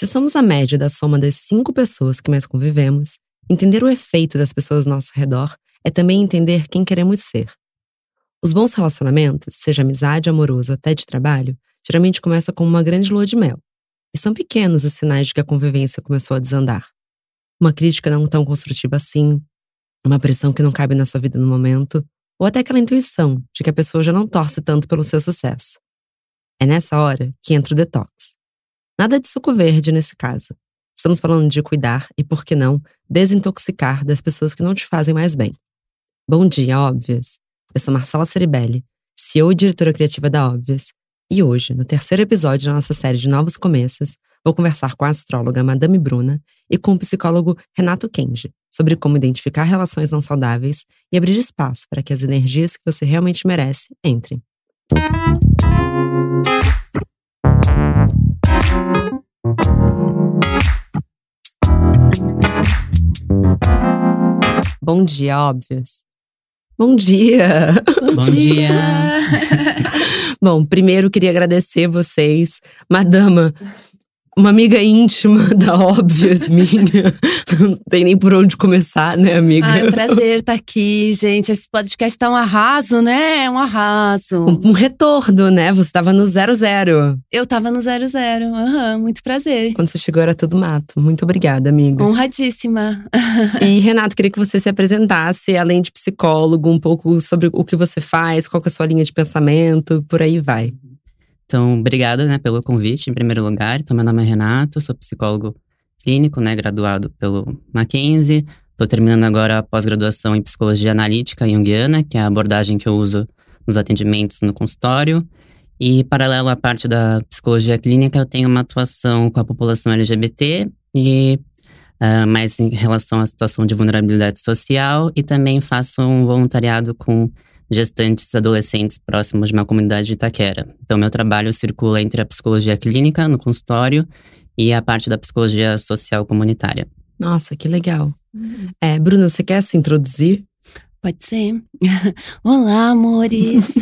Se somos a média da soma das cinco pessoas que mais convivemos, entender o efeito das pessoas ao nosso redor é também entender quem queremos ser. Os bons relacionamentos, seja amizade, amoroso até de trabalho, geralmente começam com uma grande lua de mel. E são pequenos os sinais de que a convivência começou a desandar. Uma crítica não tão construtiva assim, uma pressão que não cabe na sua vida no momento, ou até aquela intuição de que a pessoa já não torce tanto pelo seu sucesso. É nessa hora que entra o detox. Nada de suco verde nesse caso. Estamos falando de cuidar e, por que não, desintoxicar das pessoas que não te fazem mais bem. Bom dia, óbvias! Eu sou Marcela Ceribelli, CEO e diretora criativa da Óbvias, e hoje, no terceiro episódio da nossa série de Novos Começos, vou conversar com a astróloga Madame Bruna e com o psicólogo Renato Kenji sobre como identificar relações não saudáveis e abrir espaço para que as energias que você realmente merece entrem. Bom dia, óbvios. Bom dia! Bom dia! Bom, primeiro queria agradecer vocês. Madama, uma amiga íntima da Óbvias minha. Não tem nem por onde começar, né, amiga? Ah, é um prazer estar aqui, gente. Esse podcast tá um arraso, né? É um arraso. Um, um retorno, né? Você tava no zero zero. Eu tava no zero zero. Aham, uhum, muito prazer. Quando você chegou era tudo mato. Muito obrigada, amiga. Honradíssima. e, Renato, queria que você se apresentasse, além de psicólogo, um pouco sobre o que você faz, qual é a sua linha de pensamento, por aí vai. Então, obrigado né, pelo convite, em primeiro lugar. Então, meu nome é Renato, sou psicólogo clínico, né, graduado pelo Mackenzie. Estou terminando agora a pós-graduação em psicologia analítica junguiana, que é a abordagem que eu uso nos atendimentos no consultório. E, paralelo à parte da psicologia clínica, eu tenho uma atuação com a população LGBT e uh, mais em relação à situação de vulnerabilidade social. E também faço um voluntariado com gestantes adolescentes próximos de uma comunidade de Itaquera. Então, meu trabalho circula entre a psicologia clínica no consultório e a parte da psicologia social comunitária. Nossa, que legal. Uhum. É, Bruna, você quer se introduzir? Pode ser. Olá, amores.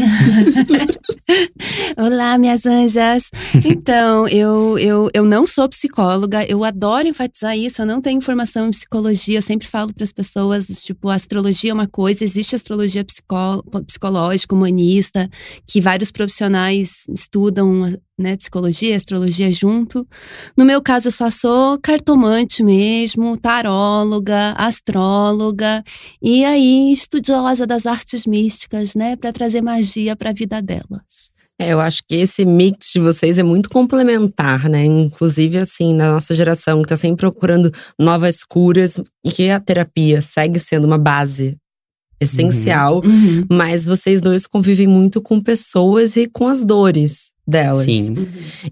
Olá, minhas anjas. Então, eu, eu, eu não sou psicóloga, eu adoro enfatizar isso. Eu não tenho formação em psicologia. Eu sempre falo para as pessoas: tipo, a astrologia é uma coisa, existe astrologia psicológica, humanista, que vários profissionais estudam né, psicologia, astrologia junto. No meu caso, eu só sou cartomante mesmo, taróloga, astróloga e aí estudiosa das artes místicas, né, para trazer magia para a vida delas. É, eu acho que esse mix de vocês é muito complementar, né? Inclusive, assim, na nossa geração, que tá sempre procurando novas curas e que a terapia segue sendo uma base essencial, uhum. Uhum. mas vocês dois convivem muito com pessoas e com as dores delas. Sim.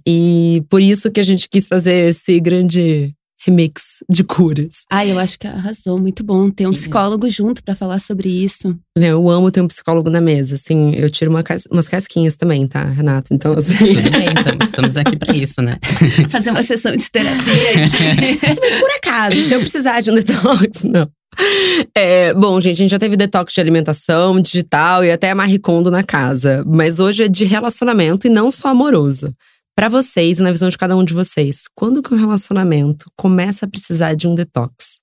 E por isso que a gente quis fazer esse grande remix de curas. Ah, eu acho que arrasou, muito bom ter um psicólogo junto para falar sobre isso. Eu amo ter um psicólogo na mesa, assim, eu tiro uma cas umas casquinhas também, tá, Renato? Então, assim… Tudo bem, estamos, estamos aqui para isso, né? Fazer uma sessão de terapia aqui. Mas por acaso, se eu precisar de um detox, não. É, bom, gente, a gente já teve detox de alimentação, digital e até Marie na casa. Mas hoje é de relacionamento e não só amoroso. Para vocês, na visão de cada um de vocês, quando que um relacionamento começa a precisar de um detox?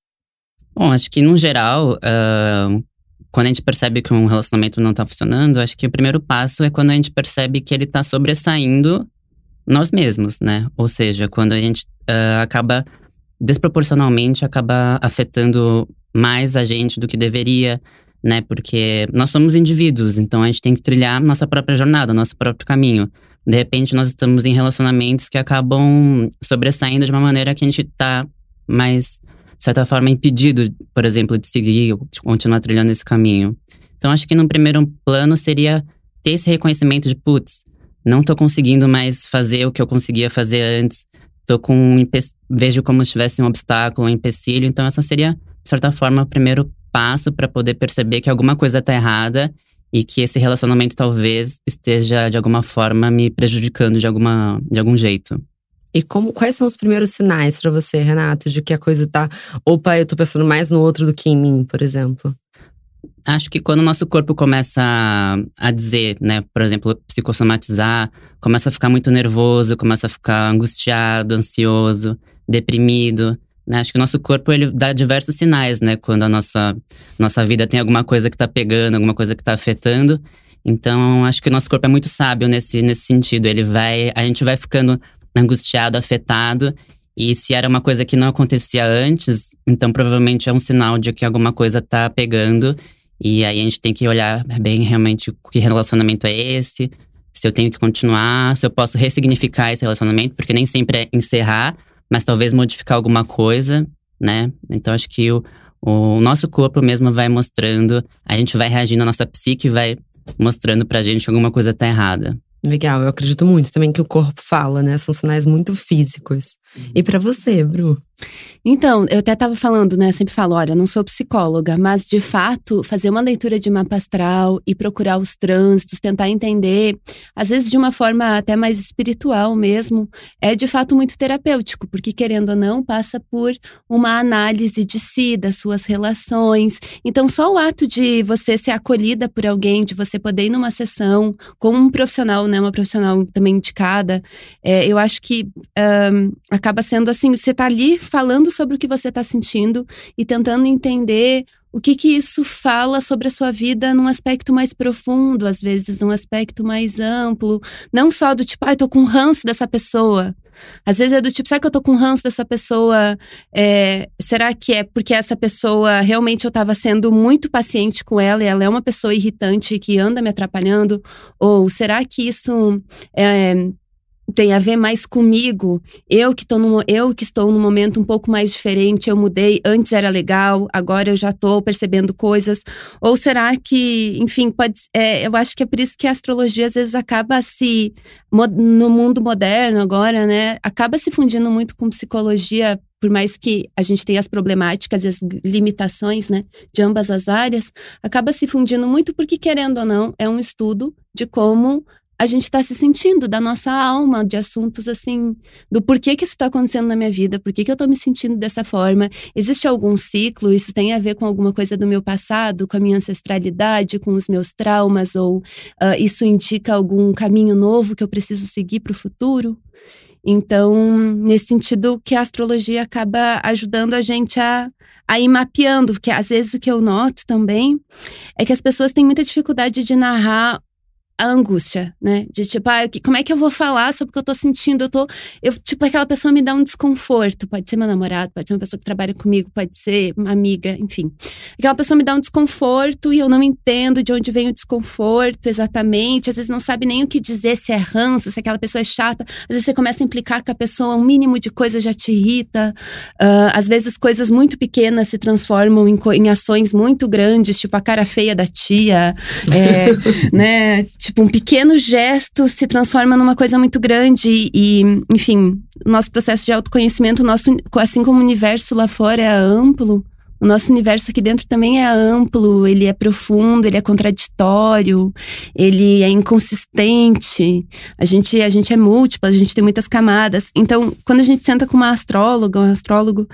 Bom, acho que no geral, uh, quando a gente percebe que um relacionamento não tá funcionando, acho que o primeiro passo é quando a gente percebe que ele tá sobressaindo nós mesmos, né? Ou seja, quando a gente uh, acaba desproporcionalmente acaba afetando mais a gente do que deveria, né? Porque nós somos indivíduos, então a gente tem que trilhar nossa própria jornada, nosso próprio caminho. De repente, nós estamos em relacionamentos que acabam sobressaindo de uma maneira que a gente tá mais, de certa forma, impedido, por exemplo, de seguir, de continuar trilhando esse caminho. Então, acho que no primeiro plano seria ter esse reconhecimento de, putz, não tô conseguindo mais fazer o que eu conseguia fazer antes. Tô com um vejo como se tivesse um obstáculo, um empecilho. Então, essa seria de certa forma, o primeiro passo para poder perceber que alguma coisa está errada e que esse relacionamento talvez esteja de alguma forma me prejudicando de alguma de algum jeito. E como, quais são os primeiros sinais para você, Renato, de que a coisa tá. Opa, eu tô pensando mais no outro do que em mim, por exemplo? Acho que quando o nosso corpo começa a dizer, né, por exemplo, psicossomatizar, começa a ficar muito nervoso, começa a ficar angustiado, ansioso, deprimido. Né? Acho que o nosso corpo ele dá diversos sinais, né? Quando a nossa, nossa vida tem alguma coisa que está pegando, alguma coisa que está afetando. Então, acho que o nosso corpo é muito sábio nesse, nesse sentido. Ele vai, a gente vai ficando angustiado, afetado. E se era uma coisa que não acontecia antes, então provavelmente é um sinal de que alguma coisa está pegando. E aí a gente tem que olhar bem realmente que relacionamento é esse, se eu tenho que continuar, se eu posso ressignificar esse relacionamento, porque nem sempre é encerrar, mas talvez modificar alguma coisa, né? Então acho que o, o nosso corpo mesmo vai mostrando, a gente vai reagindo, a nossa psique vai mostrando pra gente que alguma coisa tá errada. Legal, eu acredito muito também que o corpo fala, né? São sinais muito físicos. Uhum. E para você, Bru? Então, eu até estava falando, né? Sempre falo, olha, não sou psicóloga, mas de fato, fazer uma leitura de mapa astral e procurar os trânsitos, tentar entender, às vezes de uma forma até mais espiritual mesmo, é de fato muito terapêutico, porque querendo ou não, passa por uma análise de si, das suas relações. Então, só o ato de você ser acolhida por alguém, de você poder ir numa sessão com um profissional, né? Uma profissional também indicada, é, eu acho que um, acaba sendo assim, você está ali falando sobre o que você está sentindo e tentando entender o que que isso fala sobre a sua vida num aspecto mais profundo, às vezes num aspecto mais amplo, não só do tipo, ah, eu tô com ranço dessa pessoa. Às vezes é do tipo, será que eu tô com ranço dessa pessoa? É, será que é porque essa pessoa realmente eu tava sendo muito paciente com ela e ela é uma pessoa irritante que anda me atrapalhando? Ou será que isso é, tem a ver mais comigo. Eu que, tô no, eu que estou num momento um pouco mais diferente, eu mudei, antes era legal, agora eu já estou percebendo coisas. Ou será que, enfim, pode, é, eu acho que é por isso que a astrologia às vezes acaba se, no mundo moderno agora, né, acaba se fundindo muito com psicologia, por mais que a gente tenha as problemáticas e as limitações, né, de ambas as áreas, acaba se fundindo muito porque, querendo ou não, é um estudo de como a gente está se sentindo, da nossa alma, de assuntos assim, do porquê que isso está acontecendo na minha vida, por que eu estou me sentindo dessa forma. Existe algum ciclo? Isso tem a ver com alguma coisa do meu passado, com a minha ancestralidade, com os meus traumas, ou uh, isso indica algum caminho novo que eu preciso seguir para o futuro? Então, nesse sentido, que a astrologia acaba ajudando a gente a, a ir mapeando, porque às vezes o que eu noto também é que as pessoas têm muita dificuldade de narrar a angústia, né? De tipo, ah, como é que eu vou falar sobre o que eu tô sentindo? Eu tô. Eu, tipo, aquela pessoa me dá um desconforto. Pode ser meu namorado, pode ser uma pessoa que trabalha comigo, pode ser uma amiga, enfim. Aquela pessoa me dá um desconforto e eu não entendo de onde vem o desconforto exatamente. Às vezes não sabe nem o que dizer, se é ranço, se aquela pessoa é chata. Às vezes você começa a implicar com a pessoa, um mínimo de coisa já te irrita. Uh, às vezes coisas muito pequenas se transformam em, em ações muito grandes, tipo a cara feia da tia, é, né? Tipo, um pequeno gesto se transforma numa coisa muito grande e, enfim, nosso processo de autoconhecimento, nosso, assim como o universo lá fora é amplo, o nosso universo aqui dentro também é amplo, ele é profundo, ele é contraditório, ele é inconsistente. A gente, a gente é múltiplo, a gente tem muitas camadas. Então, quando a gente senta com uma astróloga, um astrólogo,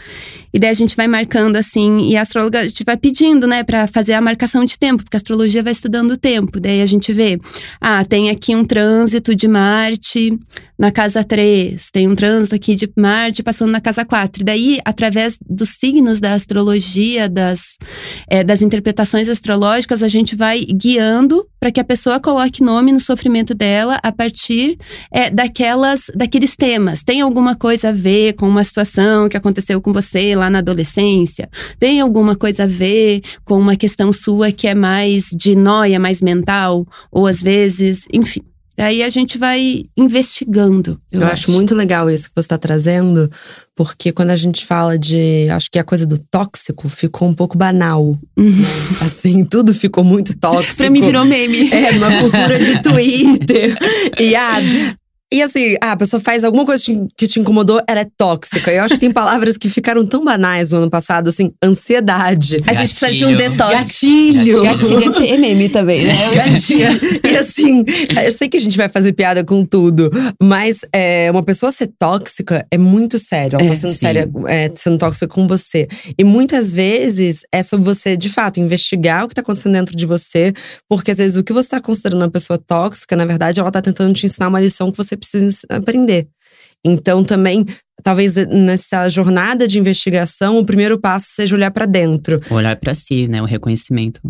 e daí a gente vai marcando assim, e a astróloga a gente vai pedindo, né, para fazer a marcação de tempo, porque a astrologia vai estudando o tempo. Daí a gente vê, ah, tem aqui um trânsito de Marte na casa 3, tem um trânsito aqui de Marte passando na casa 4. E daí, através dos signos da astrologia, das, é, das interpretações astrológicas, a gente vai guiando para que a pessoa coloque nome no sofrimento dela a partir é, daquelas, daqueles temas. Tem alguma coisa a ver com uma situação que aconteceu com você lá na adolescência? Tem alguma coisa a ver com uma questão sua que é mais de noia, mais mental? Ou às vezes, enfim. Aí a gente vai investigando. Eu, eu acho. acho. muito legal isso que você está trazendo, porque quando a gente fala de. Acho que a coisa do tóxico ficou um pouco banal. Uhum. Né? Assim, tudo ficou muito tóxico. pra mim virou meme. É, numa cultura de Twitter. e ah, e assim, ah, a pessoa faz alguma coisa que te incomodou, ela é tóxica. Eu acho que tem palavras que ficaram tão banais no ano passado, assim, ansiedade. A gente precisa de um detox. Gatilho. Gatilho é meme também, né? Gatilho. e assim, eu sei que a gente vai fazer piada com tudo, mas é, uma pessoa ser tóxica é muito sério. Ela tá é, sendo sim. séria, é, sendo tóxica com você. E muitas vezes é sobre você, de fato, investigar o que tá acontecendo dentro de você, porque às vezes o que você tá considerando uma pessoa tóxica, na verdade, ela tá tentando te ensinar uma lição que você precisa aprender. Então, também, talvez nessa jornada de investigação, o primeiro passo seja olhar para dentro. Olhar para si, né? O reconhecimento.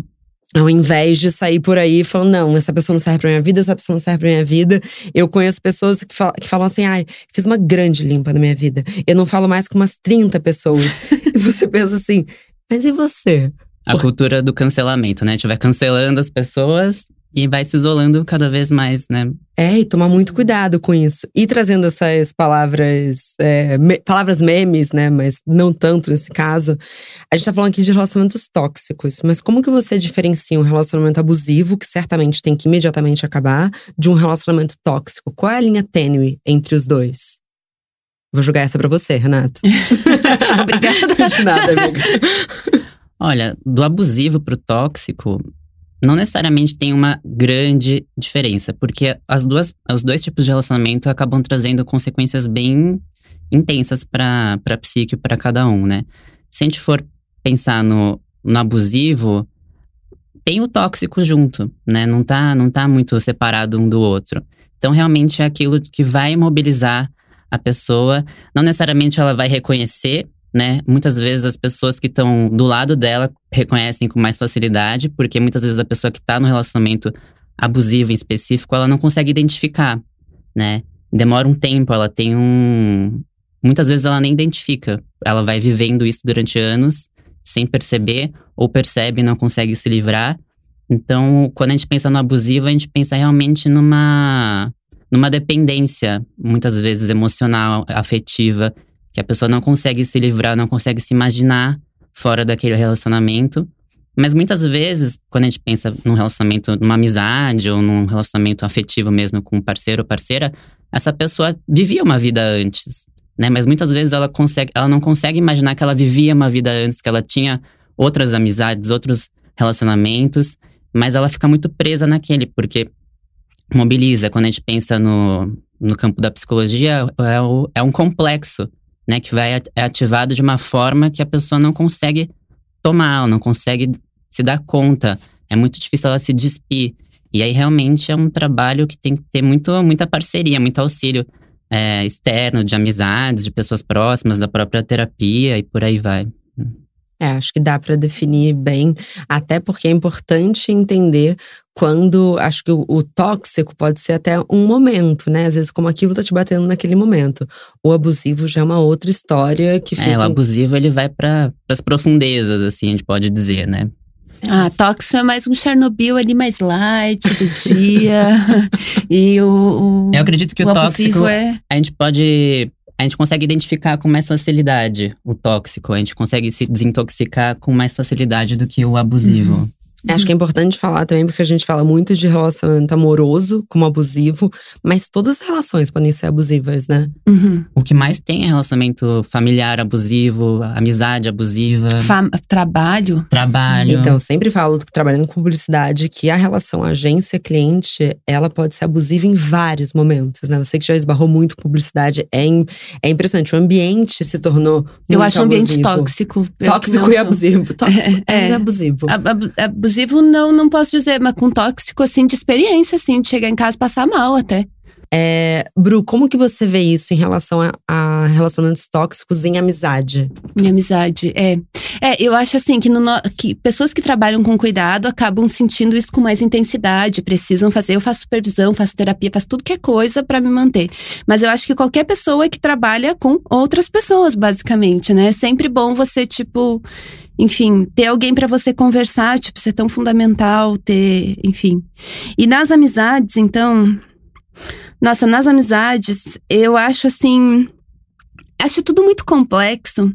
Ao invés de sair por aí falando, não, essa pessoa não serve pra minha vida, essa pessoa não serve pra minha vida. Eu conheço pessoas que, falam, que falam assim, ai, fiz uma grande limpa na minha vida. Eu não falo mais com umas 30 pessoas. e você pensa assim, mas e você? A cultura do cancelamento, né? A gente vai cancelando as pessoas e vai se isolando cada vez mais, né? É, e tomar muito cuidado com isso. E trazendo essas palavras, é, me, palavras memes, né? Mas não tanto nesse caso. A gente tá falando aqui de relacionamentos tóxicos, mas como que você diferencia um relacionamento abusivo, que certamente tem que imediatamente acabar, de um relacionamento tóxico? Qual é a linha tênue entre os dois? Vou jogar essa pra você, Renato. Obrigada. de nada, amiga. Olha, do abusivo pro tóxico, não necessariamente tem uma grande diferença, porque as duas, os dois tipos de relacionamento acabam trazendo consequências bem intensas para a psique para cada um, né? Se a gente for pensar no, no abusivo, tem o tóxico junto, né? Não tá, não tá muito separado um do outro. Então, realmente é aquilo que vai mobilizar a pessoa. Não necessariamente ela vai reconhecer né? Muitas vezes as pessoas que estão do lado dela reconhecem com mais facilidade, porque muitas vezes a pessoa que está no relacionamento abusivo em específico, ela não consegue identificar, né? Demora um tempo, ela tem um. Muitas vezes ela nem identifica. Ela vai vivendo isso durante anos sem perceber, ou percebe e não consegue se livrar. Então, quando a gente pensa no abusivo, a gente pensa realmente numa, numa dependência, muitas vezes emocional, afetiva, que a pessoa não consegue se livrar, não consegue se imaginar fora daquele relacionamento. Mas muitas vezes, quando a gente pensa num relacionamento, numa amizade ou num relacionamento afetivo mesmo com um parceiro ou parceira, essa pessoa vivia uma vida antes, né? Mas muitas vezes ela consegue, ela não consegue imaginar que ela vivia uma vida antes, que ela tinha outras amizades, outros relacionamentos, mas ela fica muito presa naquele, porque mobiliza. Quando a gente pensa no, no campo da psicologia, é, o, é um complexo né? Que vai é ativado de uma forma que a pessoa não consegue tomar, não consegue se dar conta. É muito difícil ela se despir. E aí realmente é um trabalho que tem que ter muito, muita parceria, muito auxílio é, externo, de amizades, de pessoas próximas, da própria terapia e por aí vai. É, acho que dá para definir bem, até porque é importante entender quando acho que o, o, tóxico pode ser até um momento, né? Às vezes, como aquilo tá te batendo naquele momento. O abusivo já é uma outra história que fica. É, o abusivo ele vai para as profundezas, assim, a gente pode dizer, né? Ah, tóxico é mais um Chernobyl ali mais light do dia. e o, o, Eu acredito que o, o tóxico é... a gente pode a gente consegue identificar com mais facilidade o tóxico, a gente consegue se desintoxicar com mais facilidade do que o abusivo. Uhum. Uhum. Acho que é importante falar também, porque a gente fala muito de relacionamento amoroso como abusivo, mas todas as relações podem ser abusivas, né? Uhum. O que mais tem é relacionamento familiar abusivo, amizade abusiva. Fam trabalho. Trabalho. Então, sempre falo trabalhando com publicidade, que a relação agência-cliente, ela pode ser abusiva em vários momentos, né? Você que já esbarrou muito com publicidade, é, é impressionante. O ambiente se tornou. Eu acho o ambiente tóxico. Tóxico e abusivo. Tóxico é, é, é abusivo. Ab ab abusivo não, não posso dizer, mas com tóxico, assim, de experiência, assim, de chegar em casa e passar mal até. É, Bru, como que você vê isso em relação a, a, relacionamentos tóxicos em amizade? Em amizade, é. É, eu acho assim que, no, que pessoas que trabalham com cuidado acabam sentindo isso com mais intensidade, precisam fazer. Eu faço supervisão, faço terapia, faço tudo que é coisa para me manter. Mas eu acho que qualquer pessoa que trabalha com outras pessoas, basicamente, né? É sempre bom você, tipo, enfim, ter alguém para você conversar, tipo, isso é tão fundamental, ter, enfim. E nas amizades, então, nossa, nas amizades, eu acho assim. Acho tudo muito complexo,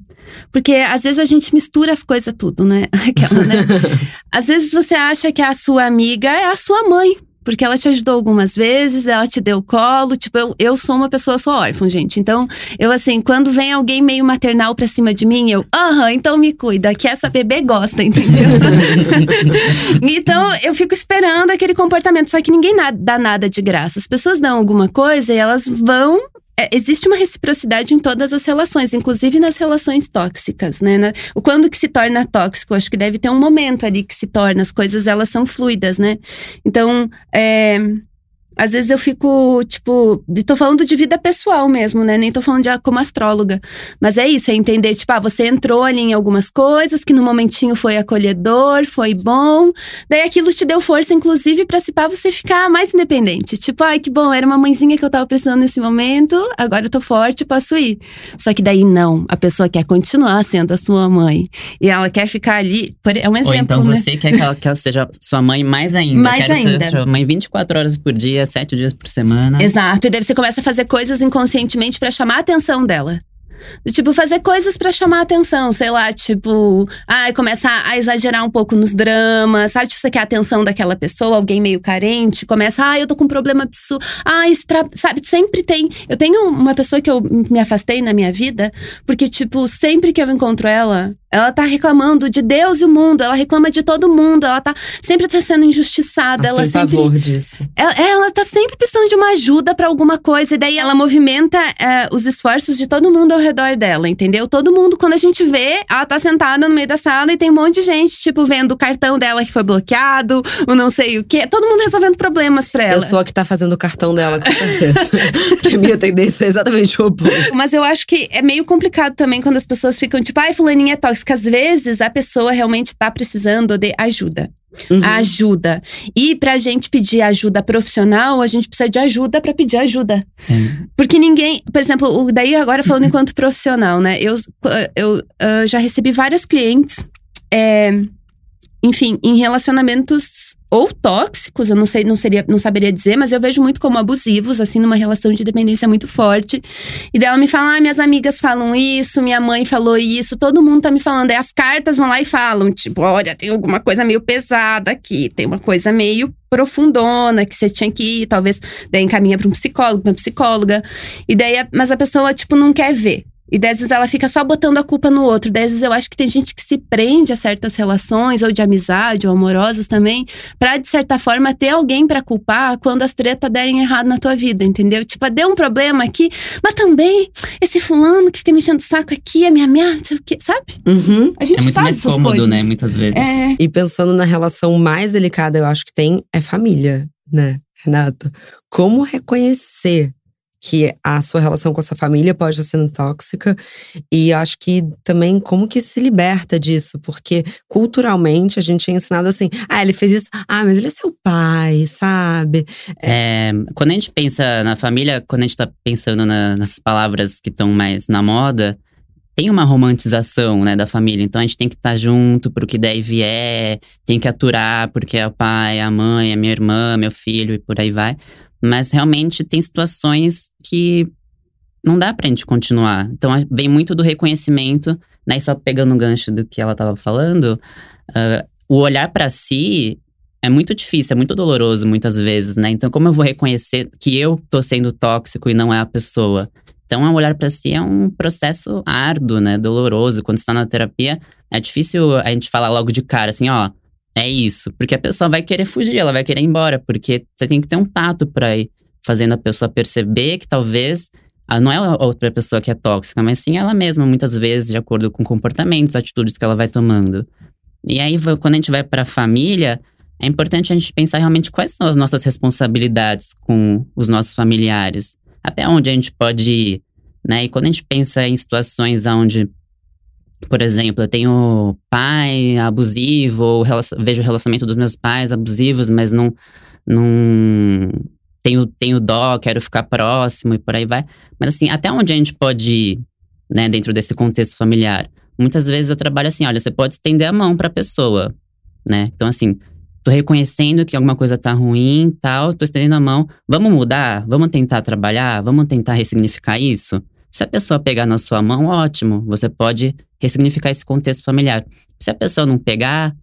porque às vezes a gente mistura as coisas tudo, né? Aquela, né? às vezes você acha que a sua amiga é a sua mãe, porque ela te ajudou algumas vezes, ela te deu colo. Tipo, eu, eu sou uma pessoa, sou órfã, gente. Então, eu assim, quando vem alguém meio maternal pra cima de mim, eu, aham, então me cuida, que essa bebê gosta, entendeu? então, eu fico esperando aquele comportamento. Só que ninguém dá nada de graça. As pessoas dão alguma coisa e elas vão é, existe uma reciprocidade em todas as relações, inclusive nas relações tóxicas, né? Na, o quando que se torna tóxico, acho que deve ter um momento ali que se torna, as coisas elas são fluidas, né? Então, é, às vezes eu fico, tipo, tô falando de vida pessoal mesmo, né? Nem tô falando de como astróloga. Mas é isso, é entender, tipo, ah, você entrou ali em algumas coisas que no momentinho foi acolhedor, foi bom. Daí aquilo te deu força, inclusive, pra se pá, você ficar mais independente. Tipo, ai, que bom, era uma mãezinha que eu tava precisando nesse momento, agora eu tô forte, posso ir. Só que daí não, a pessoa quer continuar sendo a sua mãe. E ela quer ficar ali. É um exemplo. Ou então né? você quer que ela, que ela seja sua mãe mais ainda. Mais Quero ainda. Ser sua mãe 24 horas por dia, 7 dias por semana. Exato. E daí você começa a fazer coisas inconscientemente pra chamar a atenção dela. Tipo, fazer coisas pra chamar atenção, sei lá, tipo, ai, começa a exagerar um pouco nos dramas, sabe? Tipo, você quer a atenção daquela pessoa, alguém meio carente, começa, ai, eu tô com um problema absurdo, ai, sabe? Sempre tem. Eu tenho uma pessoa que eu me afastei na minha vida, porque, tipo, sempre que eu encontro ela, ela tá reclamando de Deus e o mundo, ela reclama de todo mundo, ela tá sempre tá sendo injustiçada, Nossa, ela tem sempre pavor disso. ela, é, ela tá sempre precisando de uma ajuda pra alguma coisa. E daí ela movimenta é, os esforços de todo mundo ao redor dela, entendeu? Todo mundo, quando a gente vê, ela tá sentada no meio da sala e tem um monte de gente, tipo, vendo o cartão dela que foi bloqueado, o não sei o quê. Todo mundo resolvendo problemas pra ela. Eu sou a que tá fazendo o cartão dela, com certeza. Porque a minha tendência é exatamente o oposto. Mas eu acho que é meio complicado também quando as pessoas ficam tipo, ai, fulaninha é tóxica. Às vezes a pessoa realmente tá precisando de ajuda. Uhum. Ajuda. E pra gente pedir ajuda profissional, a gente precisa de ajuda pra pedir ajuda. É. Porque ninguém, por exemplo, o- daí agora falando enquanto profissional, né? Eu, eu ah, já recebi várias clientes, é, enfim, em relacionamentos ou tóxicos, eu não sei, não seria, não saberia dizer, mas eu vejo muito como abusivos, assim, numa relação de dependência muito forte. E daí ela me fala, ah, minhas amigas falam isso, minha mãe falou isso, todo mundo tá me falando. Aí as cartas vão lá e falam, tipo, olha, tem alguma coisa meio pesada aqui, tem uma coisa meio profundona que você tinha que ir, talvez daí encaminha para um psicólogo, pra uma psicóloga. E daí, mas a pessoa, tipo, não quer ver. E dez vezes ela fica só botando a culpa no outro. Dez vezes eu acho que tem gente que se prende a certas relações, ou de amizade, ou amorosas também, pra de certa forma ter alguém pra culpar quando as tretas derem errado na tua vida, entendeu? Tipo, deu um problema aqui, mas também esse fulano que fica me enchendo o saco aqui, a minha minha, não sei o quê, sabe? Uhum. A gente É muito faz mais essas cômodo, coisas. né? Muitas vezes. É. E pensando na relação mais delicada, eu acho que tem é família, né, Renato? Como reconhecer que a sua relação com a sua família pode estar sendo tóxica e acho que também como que se liberta disso, porque culturalmente a gente é ensinado assim, ah, ele fez isso, ah, mas ele é seu pai, sabe? É, quando a gente pensa na família, quando a gente tá pensando na- nas palavras que estão mais na moda, tem uma romantização, né, da família. Então a gente tem que estar junto pro que der e vier, tem que aturar porque é o pai, a mãe, a minha irmã, meu filho e por aí vai. Mas realmente tem situações que não dá pra gente continuar. Então a- vem muito do reconhecimento, né, e só pegando o gancho do que ela tava falando, ah, o olhar pra si é muito difícil, é muito doloroso muitas vezes, né? Então, como eu vou reconhecer que eu tô sendo tóxico e não é a pessoa? Então, o olhar pra si é um processo árduo, né? Doloroso. Quando você tá na terapia, é difícil a gente falar logo de cara, assim, ó, é isso. Porque a pessoa vai querer fugir, ela vai querer ir embora. Porque você tem que ter um tato pra ir fazendo a pessoa perceber que talvez não é a outra pessoa que é tóxica, mas sim ela mesma, muitas vezes, de acordo com comportamentos, atitudes que ela vai tomando. E aí, quando a gente vai pra família, é importante a gente pensar realmente quais são as nossas responsabilidades com os nossos familiares. Até onde a gente pode ir, né? E quando a gente pensa em situações onde, por exemplo, eu tenho pai abusivo, ou vejo o relacionamento dos meus pais abusivos, mas não, não tenho, tenho dó, quero ficar próximo e por aí vai. Mas assim, até onde a gente pode ir, né, dentro desse contexto familiar? Muitas vezes eu trabalho assim, olha, você pode estender a mão pra pessoa, né? Então assim, tô reconhecendo que alguma coisa tá ruim, tal, tô estendendo a mão, vamos mudar, vamos tentar trabalhar, vamos tentar ressignificar isso. Se a pessoa pegar na sua mão, ótimo, você pode ressignificar esse contexto familiar. Se a pessoa não pegar,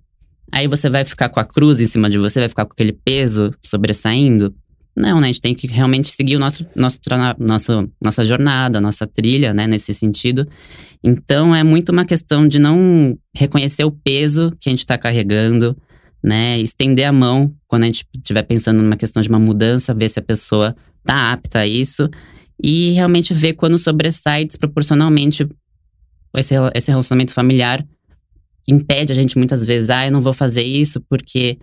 aí você vai ficar com a cruz em cima de você, vai ficar com aquele peso sobressaindo. Não, né? A gente tem que realmente seguir o nosso, nosso, nosso nossa jornada, nossa trilha, né? Nesse sentido. Então, é muito uma questão de não reconhecer o peso que a gente está carregando, né? Estender a mão quando a gente estiver pensando numa questão de uma mudança, ver se a pessoa tá apta a isso. E realmente ver quando sobressai desproporcionalmente esse, esse relacionamento familiar. Impede a gente muitas vezes, ah, eu não vou fazer isso porque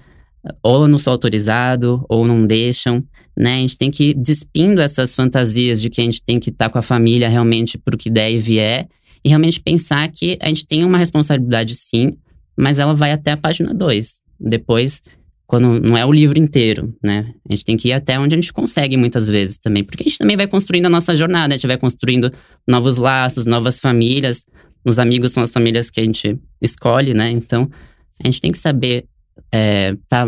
ou eu não sou autorizado, ou não deixam. né? A gente tem que ir despindo essas fantasias de que a gente tem que estar tá com a família realmente pro que der e vier. E realmente pensar que a gente tem uma responsabilidade sim, mas ela vai até a página 2. Depois, quando não é o livro inteiro, né? A gente tem que ir até onde a gente consegue muitas vezes também. Porque a gente também vai construindo a nossa jornada, a gente vai construindo novos laços, novas famílias. Os amigos são as famílias que a gente escolhe, né? Então, a gente tem que saber é, tá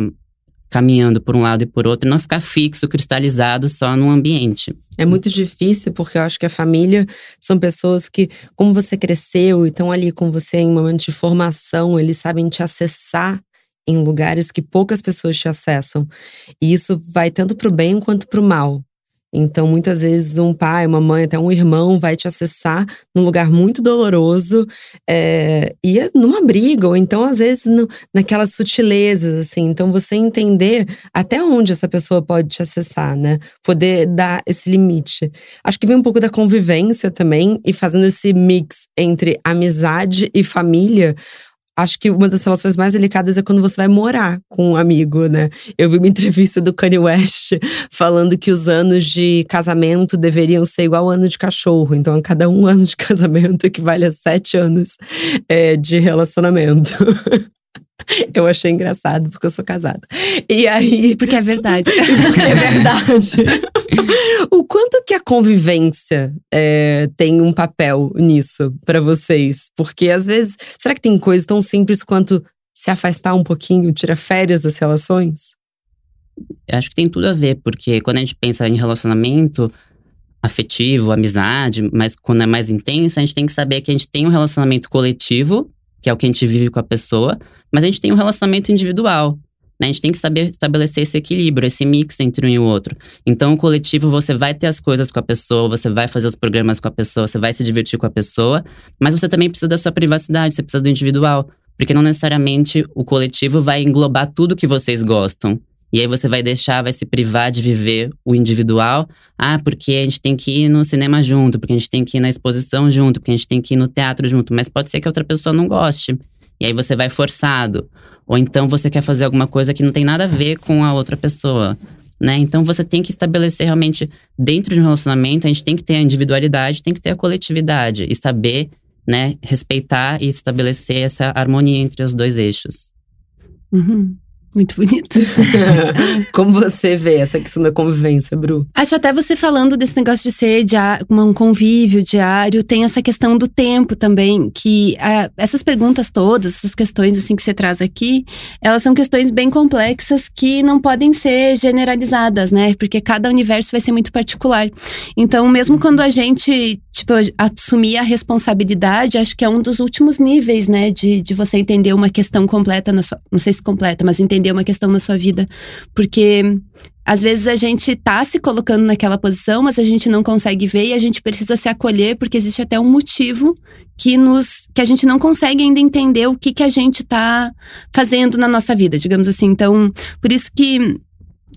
caminhando por um lado e por outro, e não ficar fixo, cristalizado só num ambiente. É muito difícil, porque eu acho que a família são pessoas que, como você cresceu e estão ali com você em momentos de formação, eles sabem te acessar em lugares que poucas pessoas te acessam. E isso vai tanto para o bem quanto para o mal. Então, muitas vezes, um pai, uma mãe, até um irmão vai te acessar num lugar muito doloroso é, e é numa briga, ou então, às vezes, no, naquelas sutilezas, assim. Então, você entender até onde essa pessoa pode te acessar, né? Poder dar esse limite. Acho que vem um pouco da convivência também e fazendo esse mix entre amizade e família acho que uma das relações mais delicadas é quando você vai morar com um amigo, né? Eu vi uma entrevista do Kanye West falando que os anos de casamento deveriam ser igual ao ano de cachorro. Então, a cada um ano de casamento equivale a sete anos é, de relacionamento. Eu achei engraçado, porque eu sou casada. E aí. Porque é verdade. porque é verdade. o quanto que a convivência é, tem um papel nisso para vocês? Porque às vezes, será que tem coisas tão simples quanto se afastar um pouquinho, tirar férias das relações? Eu acho que tem tudo a ver, porque quando a gente pensa em relacionamento afetivo, amizade, mas quando é mais intensa, a gente tem que saber que a gente tem um relacionamento coletivo, que é o que a gente vive com a pessoa, mas a gente tem um relacionamento individual. Né? A gente tem que saber estabelecer esse equilíbrio, esse mix entre um e o outro. Então, o coletivo, você vai ter as coisas com a pessoa, você vai fazer os programas com a pessoa, você vai se divertir com a pessoa, mas você também precisa da sua privacidade, você precisa do individual. Porque não necessariamente o coletivo vai englobar tudo que vocês gostam. E aí você vai deixar, vai se privar de viver o individual. Ah, porque a gente tem que ir no cinema junto, porque a gente tem que ir na exposição junto, porque a gente tem que ir no teatro junto. Mas pode ser que outra pessoa não goste. E aí você vai forçado. Ou então você quer fazer alguma coisa que não tem nada a ver com a outra pessoa. Né? Então você tem que estabelecer realmente, dentro de um relacionamento, a gente tem que ter a individualidade, tem que ter a coletividade e saber né, respeitar e estabelecer essa harmonia entre os dois eixos. Uhum. Muito bonito. Como você vê essa questão da convivência, Bru? Acho até você falando desse negócio de ser diário, um convívio diário, tem essa questão do tempo também, que uh, essas perguntas todas, essas questões assim que você traz aqui, elas são questões bem complexas que não podem ser generalizadas, né? Porque cada universo vai ser muito particular. Então, mesmo quando a gente tipo, assumir a responsabilidade, acho que é um dos últimos níveis, né, de, de você entender uma questão completa na sua, não sei se completa, mas entender uma questão na sua vida, porque às vezes a gente tá se colocando naquela posição, mas a gente não consegue ver e a gente precisa se acolher porque existe até um motivo que nos que a gente não consegue ainda entender o que que a gente tá fazendo na nossa vida, digamos assim. Então, por isso que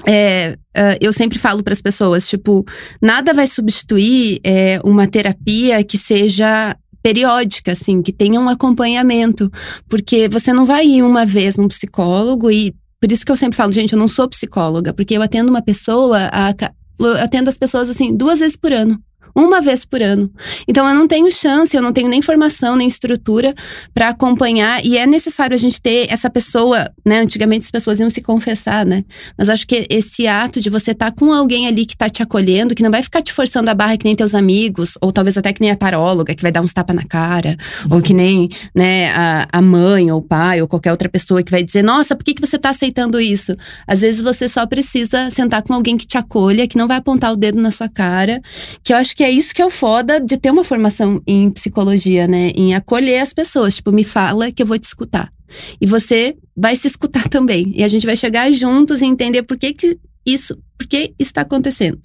é, uh, eu sempre falo para as pessoas, tipo, nada vai substituir é, uma terapia que seja periódica, assim, que tenha um acompanhamento, porque você não vai ir uma vez num psicólogo e por isso que eu sempre falo, gente, eu não sou psicóloga, porque eu atendo uma pessoa, a, eu atendo as pessoas assim duas vezes por ano uma vez por ano. Então eu não tenho chance, eu não tenho nem formação, nem estrutura para acompanhar e é necessário a gente ter essa pessoa, né? Antigamente as pessoas iam se confessar, né? Mas acho que esse ato de você estar tá com alguém ali que tá te acolhendo, que não vai ficar te forçando a barra que nem teus amigos, ou talvez até que nem a taróloga, que vai dar uns tapas na cara, uhum. ou que nem, né, a, a mãe ou o pai ou qualquer outra pessoa que vai dizer: "Nossa, por que que você tá aceitando isso?". Às vezes você só precisa sentar com alguém que te acolha, que não vai apontar o dedo na sua cara, que eu acho que é isso que é o foda de ter uma formação em psicologia, né? Em acolher as pessoas. Tipo, me fala que eu vou te escutar. E você vai se escutar também. E a gente vai chegar juntos e entender por que, que isso, por que está acontecendo.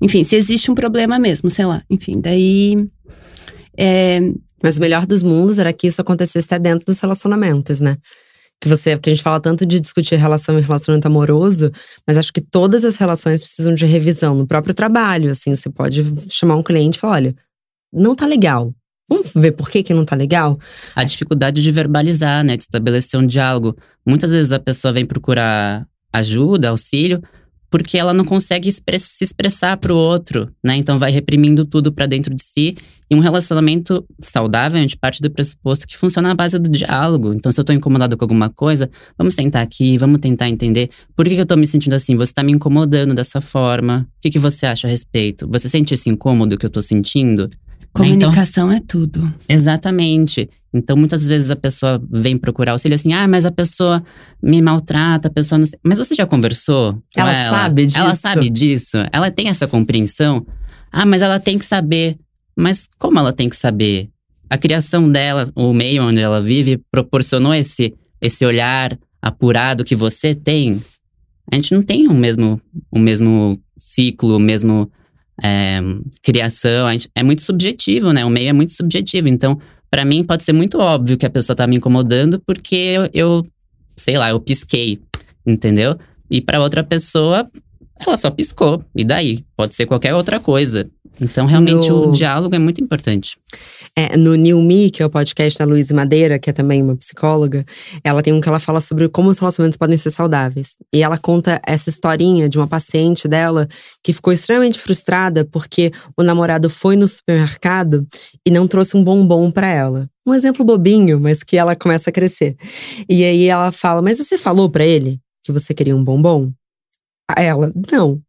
Enfim, se existe um problema mesmo, sei lá. Enfim, daí. É... Mas o melhor dos mundos era que isso acontecesse até dentro dos relacionamentos, né? Que você, que a gente fala tanto de discutir relação e relacionamento amoroso, mas acho que todas as relações precisam de revisão no próprio trabalho, assim, você pode chamar um cliente e falar, olha, não tá legal. Vamos ver por que que não tá legal? A dificuldade de verbalizar, né, de estabelecer um diálogo. Muitas vezes a pessoa vem procurar ajuda, auxílio, porque ela não consegue express se expressar para o outro, né? Então vai reprimindo tudo para dentro de si. E um relacionamento saudável, a gente parte do pressuposto que funciona na base do diálogo. Então, se eu tô incomodado com alguma coisa, vamos sentar aqui, vamos tentar entender por que, que eu tô me sentindo assim. Você tá me incomodando dessa forma. O que, que você acha a respeito? Você sente esse incômodo que eu tô sentindo? Comunicação então, é tudo. Exatamente. Então, muitas vezes a pessoa vem procurar auxílio assim, ah, mas a pessoa me maltrata, a pessoa não sei. Mas você já conversou? ela, ela sabe disso. Ela sabe disso. Ela tem essa compreensão. Ah, mas ela tem que saber. Mas como ela tem que saber? A criação dela, o meio onde ela vive, proporcionou esse, esse olhar apurado que você tem. A gente não tem o mesmo, o mesmo ciclo, o mesmo é, criação. É muito subjetivo, né? O meio é muito subjetivo. Então, para mim pode ser muito óbvio que a pessoa tá me incomodando porque eu, eu sei lá, eu pisquei, entendeu? E para outra pessoa, ela só piscou. E daí? Pode ser qualquer outra coisa. Então, realmente, no... o diálogo é muito importante. É, no New Me, que é o podcast da Luísa Madeira, que é também uma psicóloga, ela tem um que ela fala sobre como os relacionamentos podem ser saudáveis. E ela conta essa historinha de uma paciente dela que ficou extremamente frustrada porque o namorado foi no supermercado e não trouxe um bombom para ela. Um exemplo bobinho, mas que ela começa a crescer. E aí ela fala: Mas você falou para ele que você queria um bombom? A ela, não.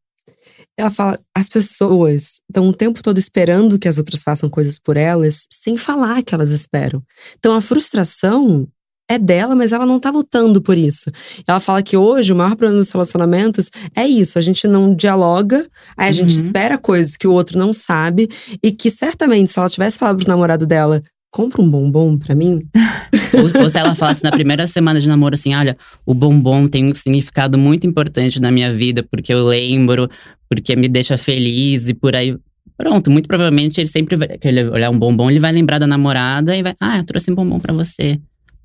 Ela fala: as pessoas estão o tempo todo esperando que as outras façam coisas por elas, sem falar que elas esperam. Então a frustração é dela, mas ela não tá lutando por isso. Ela fala que hoje o maior problema dos relacionamentos é isso: a gente não dialoga, aí a uhum. gente espera coisas que o outro não sabe, e que certamente, se ela tivesse falado pro namorado dela, compra um bombom para mim. ou, ou, se ela falasse na primeira semana de namoro assim: olha, o bombom tem um significado muito importante na minha vida, porque eu lembro, porque me deixa feliz e por aí. Pronto, muito provavelmente ele sempre vai. Ele olhar um bombom, ele vai lembrar da namorada e vai. Ah, eu trouxe um bombom para você.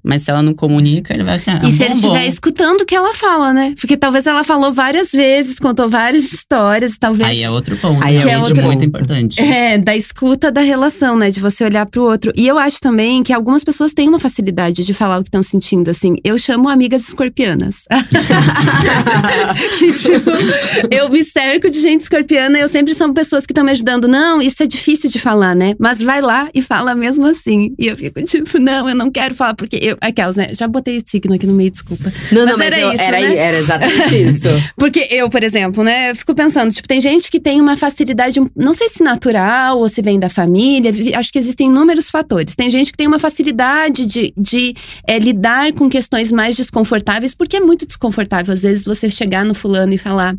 Mas se ela não comunica, ele vai assim. Ah, e se ele estiver escutando o que ela fala, né? Porque talvez ela falou várias vezes, contou várias histórias, talvez. Aí é outro ponto. Aí é, é outro muito ponto. importante. É, da escuta da relação, né? De você olhar pro outro. E eu acho também que algumas pessoas têm uma facilidade de falar o que estão sentindo. Assim, eu chamo amigas escorpianas. que, tipo, eu me cerco de gente escorpiana e eu sempre são pessoas que estão me ajudando. Não, isso é difícil de falar, né? Mas vai lá e fala mesmo assim. E eu fico tipo, não, eu não quero falar, porque eu, aquelas, né? Já botei signo aqui no meio, desculpa. Não, mas não, era mas isso, era, né? era exatamente isso. Porque eu, por exemplo, né, fico pensando, tipo, tem gente que tem uma facilidade, não sei se natural ou se vem da família, acho que existem inúmeros fatores. Tem gente que tem uma facilidade de, de é, lidar com questões mais desconfortáveis, porque é muito desconfortável, às vezes, você chegar no fulano e falar: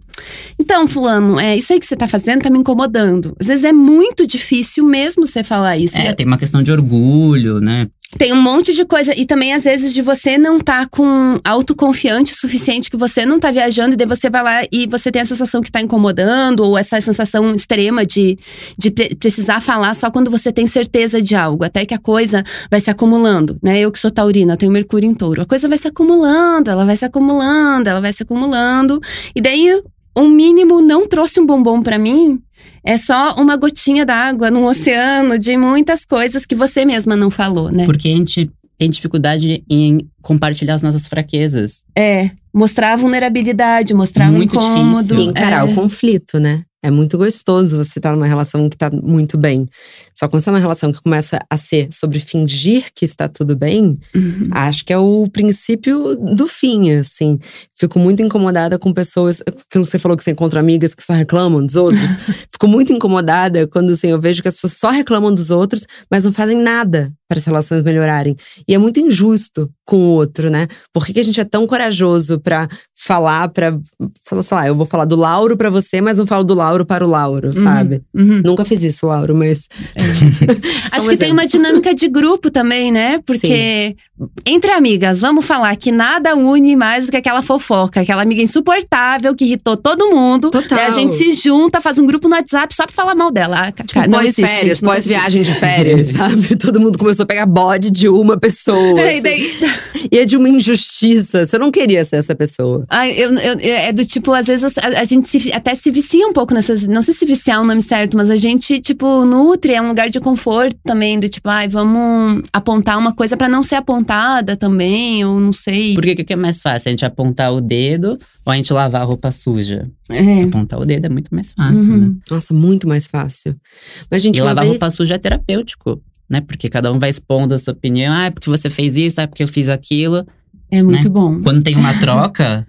Então, fulano, é isso aí que você tá fazendo tá me incomodando. Às vezes é muito difícil mesmo você falar isso. É, tem uma questão de orgulho, né? Tem um monte de coisa. E também, às vezes, de você não tá com autoconfiante o suficiente, que você não tá viajando, e daí você vai lá e você tem a sensação que tá incomodando, ou essa sensação extrema de, de pre precisar falar só quando você tem certeza de algo. Até que a coisa vai se acumulando, né? Eu que sou taurina, tenho Mercúrio em touro. A coisa vai se acumulando, ela vai se acumulando, ela vai se acumulando. E daí, um mínimo não trouxe um bombom para mim, é só uma gotinha d'água num oceano de muitas coisas que você mesma não falou, né? Porque a gente tem dificuldade em compartilhar as nossas fraquezas. É, mostrar a vulnerabilidade, mostrar Muito um incômodo. Difícil. E encarar é. o conflito, né? É muito gostoso você estar tá numa relação que está muito bem. Só quando você é uma relação que começa a ser sobre fingir que está tudo bem, uhum. acho que é o princípio do fim, assim. Fico muito incomodada com pessoas. Aquilo que você falou que você encontra amigas que só reclamam dos outros. Fico muito incomodada quando assim, eu vejo que as pessoas só reclamam dos outros, mas não fazem nada para as relações melhorarem. E é muito injusto com o outro, né? Por que, que a gente é tão corajoso para falar, para falar, sei lá, eu vou falar do Lauro para você, mas não falo do Lauro para o Lauro, uhum, sabe? Uhum. Nunca fiz isso, Lauro, mas. Acho que tem uma dinâmica de grupo também, né? Porque Sim. Entre amigas, vamos falar que nada une mais do que aquela fofoca, aquela amiga insuportável que irritou todo mundo. Total. E a gente se junta, faz um grupo no WhatsApp só pra falar mal dela. Ah, tipo, pós-férias, pós-viagem de férias, sabe? Todo mundo começou a pegar bode de uma pessoa. É, assim. daí... E é de uma injustiça. Você não queria ser essa pessoa. Ai, eu, eu, é do tipo, às vezes a, a gente se, até se vicia um pouco nessas. Não sei se viciar é o nome certo, mas a gente, tipo, nutre, é um lugar de conforto também, do tipo, ai, vamos apontar uma coisa para não ser apontado apontada também, ou não sei. Porque o que, que é mais fácil? A gente apontar o dedo ou a gente lavar a roupa suja? É. Apontar o dedo é muito mais fácil, Uhum. né? Nossa, muito mais fácil. Mas, gente, E lavar vez... roupa suja é terapêutico, né? Porque cada um vai expondo a sua opinião. Ah, é porque você fez isso, ah, é porque eu fiz aquilo. É muito Né? bom. Quando tem uma troca,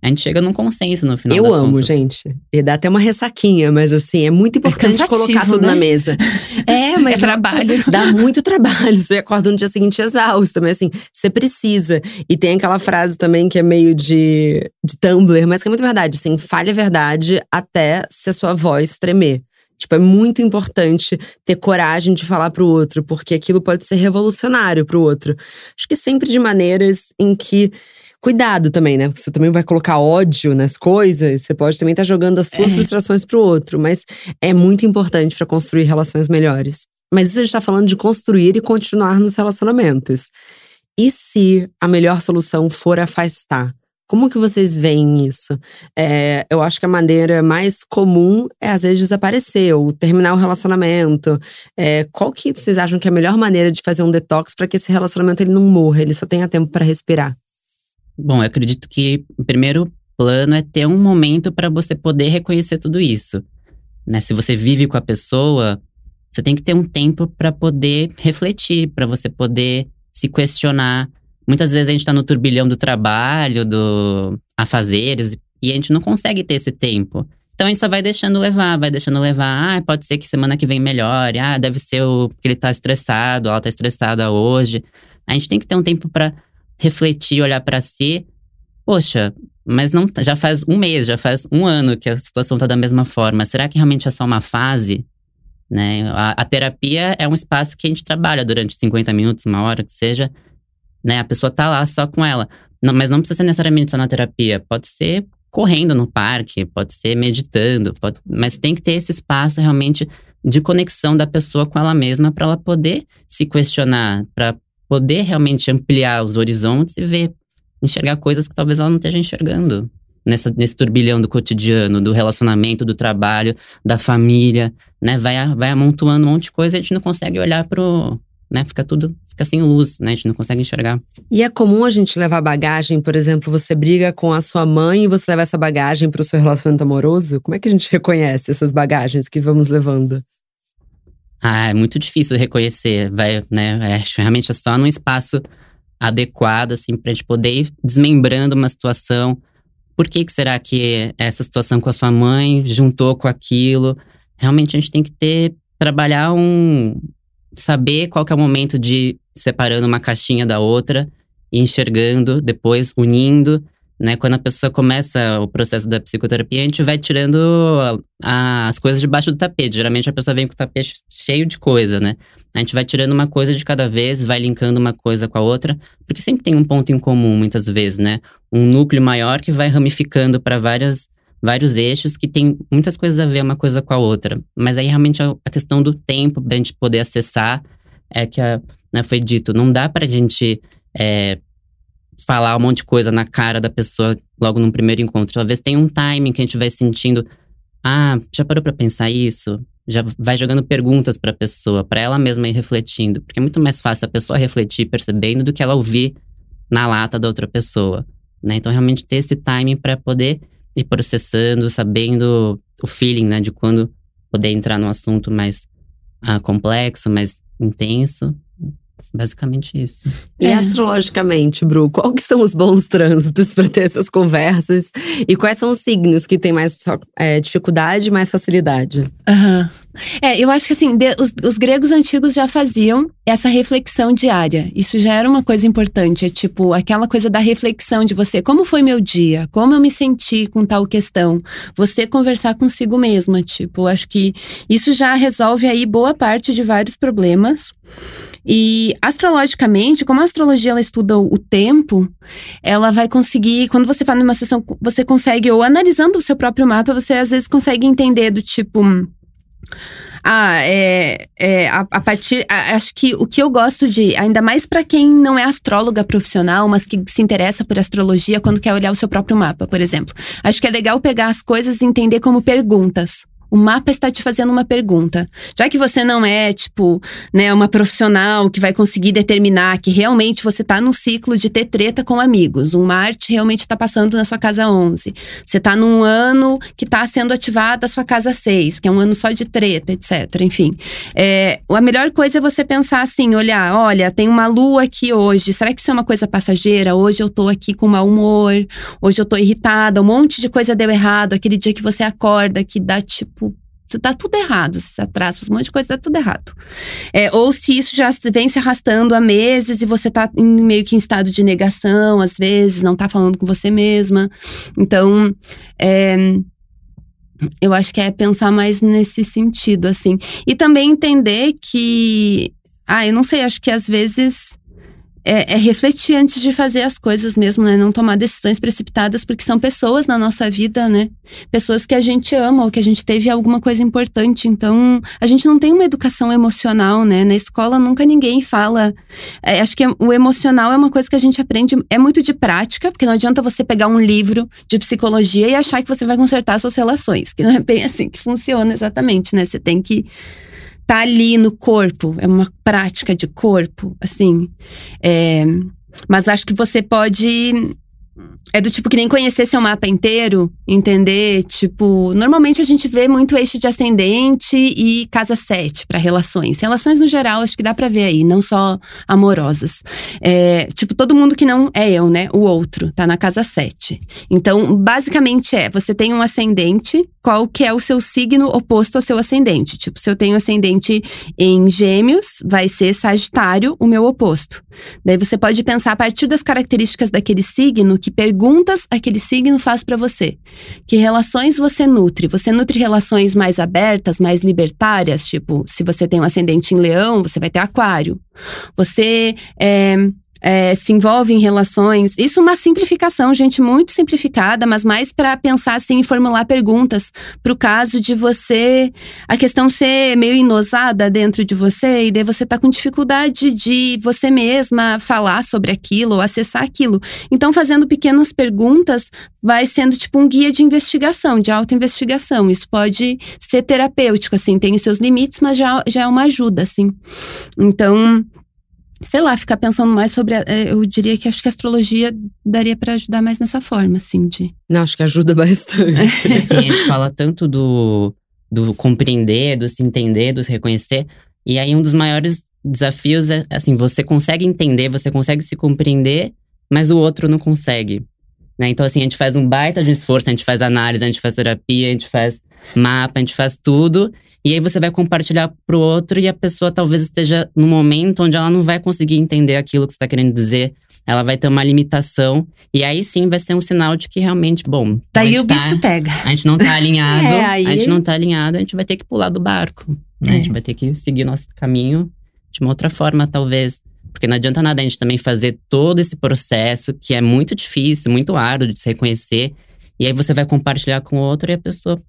a gente chega num consenso no final Eu amo, contas. gente. E dá até uma ressaquinha, mas assim, é muito importante cansativo, colocar tudo né? na mesa. É, mas É trabalho. Dá muito trabalho. Você acorda no dia seguinte exausto, mas assim, você precisa. E tem aquela frase também que é meio de, de Tumblr, mas que é muito verdade. Assim, fale a verdade até se a sua voz tremer. Tipo, é muito importante ter coragem de falar pro outro, porque aquilo pode ser revolucionário pro outro. Acho que sempre de maneiras em que. Cuidado também, né? Porque você também vai colocar ódio nas coisas, você pode também estar jogando as suas É. frustrações pro outro, mas é muito importante para construir relações melhores. Mas isso a gente tá falando de construir e continuar nos relacionamentos. E se a melhor solução for afastar? Como que vocês veem isso? É, eu acho que a maneira mais comum é, às vezes, desaparecer ou terminar o relacionamento. É, qual que vocês acham que é a melhor maneira de fazer um detox para que esse relacionamento ele não morra, ele só tenha tempo para respirar? Bom, eu acredito que o primeiro plano é ter um momento para você poder reconhecer tudo isso. Né? Se você vive com a pessoa, você tem que ter um tempo para poder refletir, para você poder se questionar. Muitas vezes a gente está no turbilhão do trabalho, do afazeres, e a gente não consegue ter esse tempo. Então a gente só vai deixando levar, vai deixando levar. Ah, pode ser que semana que vem melhore. Ah, deve ser o porque ele tá estressado, ela tá estressada hoje. A gente tem que ter um tempo para refletir, olhar para si. Poxa, mas não já faz um mês, já faz um ano que a situação tá da mesma forma. Será que realmente é só uma fase? Né? A, a terapia é um espaço que a gente trabalha durante 50 minutos, uma hora, que seja. Né? A pessoa tá lá só com ela. Não, mas não precisa ser necessariamente só na terapia. Pode ser correndo no parque, pode ser meditando, pode, mas tem que ter esse espaço realmente de conexão da pessoa com ela mesma para ela poder se questionar, para poder realmente ampliar os horizontes e ver, enxergar coisas que talvez ela não esteja enxergando. Nessa, nesse turbilhão do cotidiano, do relacionamento, do trabalho, da família, né? Vai, vai amontoando um monte de coisa e a gente não consegue olhar pro. Né? Fica tudo. Fica sem luz, né? A gente não consegue enxergar. E é comum a gente levar bagagem, por exemplo, você briga com a sua mãe e você leva essa bagagem para o seu relacionamento amoroso? Como é que a gente reconhece essas bagagens que vamos levando? Ah, é muito difícil reconhecer, vai, né? É, realmente é só num espaço adequado, assim, pra gente poder ir desmembrando uma situação. Por que, que será que essa situação com a sua mãe juntou com aquilo? Realmente a gente tem que ter, trabalhar um. saber qual que é o momento de separando uma caixinha da outra e enxergando, depois unindo. Né, quando a pessoa começa o processo da psicoterapia, a gente vai tirando a- as coisas debaixo do tapete. Geralmente a pessoa vem com o tapete cheio de coisa, né? A gente vai tirando uma coisa de cada vez, vai linkando uma coisa com a outra, porque sempre tem um ponto em comum, muitas vezes, né? Um núcleo maior que vai ramificando para várias vários eixos que tem muitas coisas a ver uma coisa com a outra. Mas aí realmente a a questão do tempo da gente poder acessar é que a, né, foi dito, não dá pra gente é, falar um monte de coisa na cara da pessoa logo num primeiro encontro. Talvez tenha um timing que a gente vai sentindo, ah, já parou pra pensar isso? Já vai jogando perguntas pra pessoa, pra ela mesma ir refletindo, porque é muito mais fácil a pessoa refletir percebendo do que ela ouvir na lata da outra pessoa, né? Então realmente ter esse timing pra poder ir processando, sabendo o feeling, né, de quando poder entrar num assunto mais ah, complexo, mais intenso. Basicamente isso. E É. astrologicamente, Bru, qual que são os bons trânsitos para ter essas conversas? E quais são os signos que têm mais é, dificuldade e mais facilidade? Aham. É, eu acho que assim, de- os, os gregos antigos já faziam essa reflexão diária. Isso já era uma coisa importante. É tipo, aquela coisa da reflexão de você, como foi meu dia? Como eu me senti com tal questão? Você conversar consigo mesma. Tipo, acho que isso já resolve aí boa parte de vários problemas. E astrologicamente, como a astrologia ela estuda o tempo, ela vai conseguir, quando você faz numa sessão, você consegue, ou analisando o seu próprio mapa, você às vezes consegue entender do tipo. Ah, é, é a, a partir. a- acho que o que eu gosto de, ainda mais pra quem não é astróloga profissional, mas que se interessa por astrologia quando quer olhar o seu próprio mapa, por exemplo. Acho que é legal pegar as coisas e entender como perguntas. O mapa está te fazendo uma pergunta. Já que você não é, tipo, né, uma profissional que vai conseguir determinar que realmente você está num ciclo de ter treta com amigos. Um Marte realmente está passando na sua casa 11. Você está num ano que está sendo ativada a sua casa 6, que é um ano só de treta, etc. Enfim. É, a melhor coisa é você pensar assim: olhar, olha, tem uma lua aqui hoje. Será que isso é uma coisa passageira? Hoje eu tô aqui com mau humor, hoje eu tô irritada, um monte de coisa deu errado. Aquele dia que você acorda, que dá tipo tá tudo errado, se atrasa, um monte de coisa, tá tudo errado. É, ou se isso já vem se arrastando há meses e você tá em, meio que em estado de negação, às vezes, não tá falando com você mesma. Então, é, eu acho que é pensar mais nesse sentido, assim. E também entender que. Ah, eu não sei, acho que às vezes é, é, refletir antes de fazer as coisas mesmo, né? Não tomar decisões precipitadas, porque são pessoas na nossa vida, né? Pessoas que a gente ama ou que a gente teve alguma coisa importante. Então, a gente não tem uma educação emocional, né? Na escola nunca ninguém fala. É, acho que o emocional é uma coisa que a gente aprende, é muito de prática, porque não adianta você pegar um livro de psicologia e achar que você vai consertar suas relações, que não é bem assim que funciona exatamente, né? Você tem que tá ali no corpo, é uma prática de corpo, assim. É, mas acho que você pode é do tipo que nem conhecer seu mapa inteiro, entender? Tipo, normalmente a gente vê muito eixo de ascendente e casa 7 para relações. Relações no geral, acho que dá para ver aí, não só amorosas. É, tipo, todo mundo que não é eu, né? O outro, tá na casa 7. Então, basicamente é, você tem um ascendente, qual que é o seu signo oposto ao seu ascendente? Tipo, se eu tenho ascendente em Gêmeos, vai ser Sagitário, o meu oposto. Daí você pode pensar a partir das características daquele signo que perguntas aquele signo faz para você? Que relações você nutre? Você nutre relações mais abertas, mais libertárias? Tipo, se você tem um ascendente em leão, você vai ter aquário. Você é, é, se envolve em relações. Isso é uma simplificação, gente, muito simplificada, mas mais para pensar assim e formular perguntas para o caso de você. A questão ser meio inosada dentro de você e daí você tá com dificuldade de você mesma falar sobre aquilo ou acessar aquilo. Então, fazendo pequenas perguntas vai sendo tipo um guia de investigação, de autoinvestigação. Isso pode ser terapêutico, assim, tem os seus limites, mas já, já é uma ajuda, assim. Então sei lá, ficar pensando mais sobre. A, é, eu diria que acho que a astrologia daria para ajudar mais nessa forma, assim, de. Não, acho que ajuda bastante. Sim, a gente fala tanto do, do compreender, do se entender, do se reconhecer. E aí, um dos maiores desafios é, assim, você consegue entender, você consegue se compreender, mas o outro não consegue. Né? Então, assim, a gente faz um baita de esforço, a gente faz análise, a gente faz terapia, a gente faz mapa, a gente faz tudo. E aí você vai compartilhar pro outro e a pessoa talvez esteja no momento onde ela não vai conseguir entender aquilo que você está querendo dizer. Ela vai ter uma limitação. E aí sim vai ser um sinal de que realmente, bom. Daí o tá, bicho pega. A gente não tá alinhado. é, aí... A gente não tá alinhado, a gente vai ter que pular do barco. Né? É. A gente vai ter que seguir nosso caminho de uma outra forma, talvez. Porque não adianta nada a gente também fazer todo esse processo, que é muito difícil, muito árduo de se reconhecer. E aí você vai compartilhar com o outro e a pessoa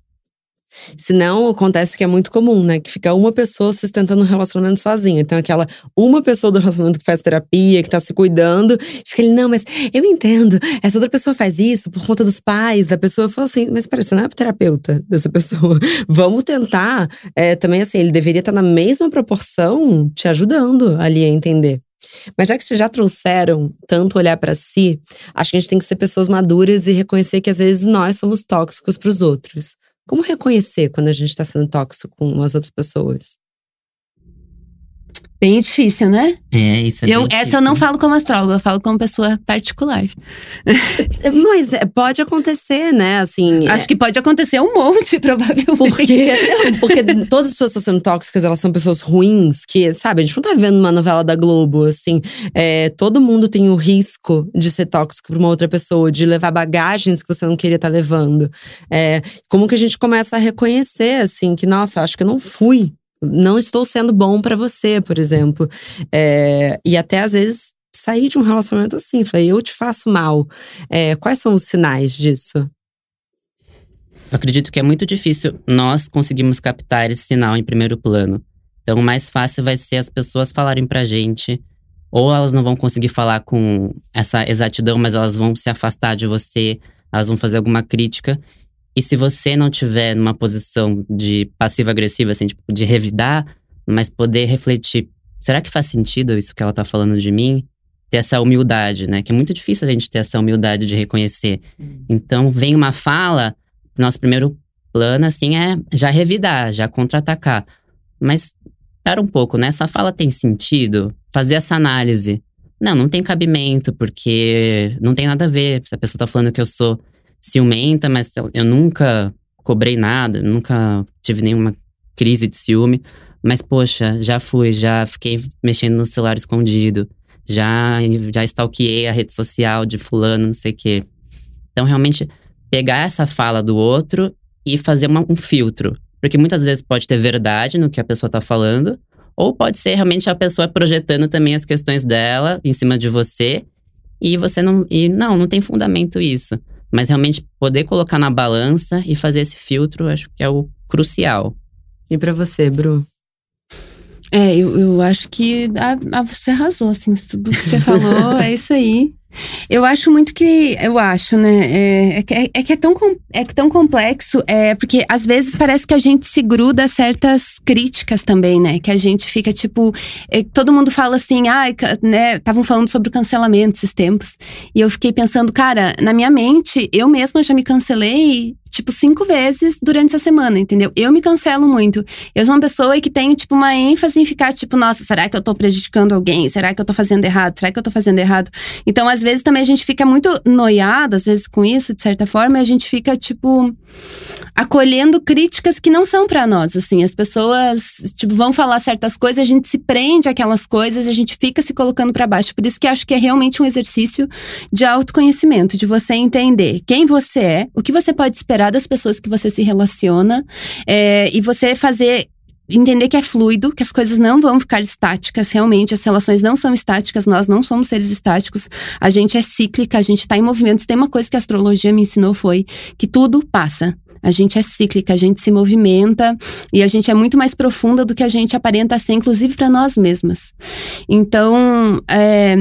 Senão, acontece o que é muito comum, né? Que fica uma pessoa sustentando um relacionamento sozinha. Então, aquela uma pessoa do relacionamento que faz terapia, que tá se cuidando, fica ali, não, mas eu entendo. Essa outra pessoa faz isso por conta dos pais da pessoa. Eu falo assim, mas peraí, você não é terapeuta dessa pessoa. Vamos tentar. É, também, assim, ele deveria estar na mesma proporção te ajudando ali a entender. Mas já que vocês já trouxeram tanto olhar para si, acho que a gente tem que ser pessoas maduras e reconhecer que às vezes nós somos tóxicos para os outros. Como reconhecer quando a gente está sendo tóxico com as outras pessoas? Bem difícil, né? É, isso é eu, Essa difícil. eu não falo como astróloga, eu falo como pessoa particular. Mas é, pode acontecer, né? Assim, Acho é... que pode acontecer um monte, provavelmente. Porque, porque todas as pessoas que estão sendo tóxicas, elas são pessoas ruins, que, sabe, a gente não tá vendo uma novela da Globo, assim. É, todo mundo tem o risco de ser tóxico pra uma outra pessoa, de levar bagagens que você não queria estar tá levando. É, como que a gente começa a reconhecer, assim, que, nossa, acho que eu não fui não estou sendo bom para você, por exemplo. É, e até às vezes sair de um relacionamento assim, falei, eu te faço mal. É, quais são os sinais disso? Eu acredito que é muito difícil nós conseguirmos captar esse sinal em primeiro plano. Então, o mais fácil vai ser as pessoas falarem pra gente, ou elas não vão conseguir falar com essa exatidão, mas elas vão se afastar de você, elas vão fazer alguma crítica. E se você não tiver numa posição de passiva-agressiva, assim, tipo, de revidar, mas poder refletir, será que faz sentido isso que ela tá falando de mim? Ter essa humildade, né? Que é muito difícil a gente ter essa humildade de reconhecer. Hum. Então, vem uma fala, nosso primeiro plano, assim, é já revidar, já contra-atacar. Mas, espera um pouco, né? Essa fala tem sentido? Fazer essa análise. Não, não tem cabimento, porque não tem nada a ver. Se a pessoa tá falando que eu sou ciumenta, mas eu nunca cobrei nada, nunca tive nenhuma crise de ciúme. Mas, poxa, já fui, já fiquei mexendo no celular escondido, já, já stalkeei a rede social de fulano, não sei o quê. Então, realmente, pegar essa fala do outro e fazer uma, um filtro. Porque muitas vezes pode ter verdade no que a pessoa tá falando, ou pode ser realmente a pessoa projetando também as questões dela em cima de você, e você não. E não, não tem fundamento isso. Mas realmente poder colocar na balança e fazer esse filtro, acho que é o crucial. E para você, Bru? É, eu, eu acho que a, a, você arrasou, assim, tudo que você falou, é isso aí. Eu acho muito que. Eu acho, né? É, é, é, é, que é tão, é tão complexo, é, porque às vezes parece que a gente se gruda a certas críticas também, né? Que a gente fica tipo. É, todo mundo fala assim, ah, né? Estavam falando sobre o cancelamento esses tempos. E eu fiquei pensando, cara, na minha mente, eu mesma já me cancelei tipo, cinco vezes durante a semana, entendeu? Eu me cancelo muito. Eu sou uma pessoa que tem, tipo, uma ênfase em ficar, tipo, nossa, será que eu tô prejudicando alguém? Será que eu tô fazendo errado? Será que eu tô fazendo errado? Então, às vezes, também a gente fica muito noiada, às vezes, com isso, de certa forma, e a gente fica, tipo, acolhendo críticas que não são para nós, assim. As pessoas, tipo, vão falar certas coisas, a gente se prende àquelas coisas, a gente fica se colocando para baixo. Por isso que acho que é realmente um exercício de autoconhecimento, de você entender quem você é, o que você pode esperar das pessoas que você se relaciona é, e você fazer entender que é fluido, que as coisas não vão ficar estáticas, realmente, as relações não são estáticas, nós não somos seres estáticos, a gente é cíclica, a gente está em movimento. Tem uma coisa que a astrologia me ensinou foi que tudo passa. A gente é cíclica, a gente se movimenta e a gente é muito mais profunda do que a gente aparenta ser, inclusive para nós mesmas. Então, é,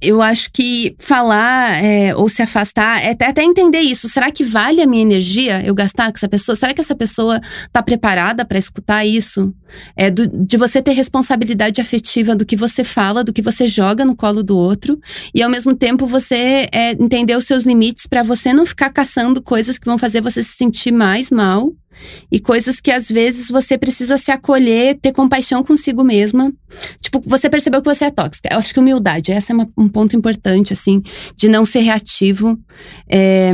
eu acho que falar é, ou se afastar é até, até, entender isso. Será que vale a minha energia eu gastar com essa pessoa? Será que essa pessoa está preparada para escutar isso? É do, de você ter responsabilidade afetiva do que você fala, do que você joga no colo do outro, e ao mesmo tempo você é, entender os seus limites para você não ficar caçando coisas que vão fazer você se sentir mais mal e coisas que às vezes você precisa se acolher, ter compaixão consigo mesma. Tipo, você percebeu que você é tóxica. Eu acho que humildade, essa é uma, um ponto importante, assim, de não ser reativo. É,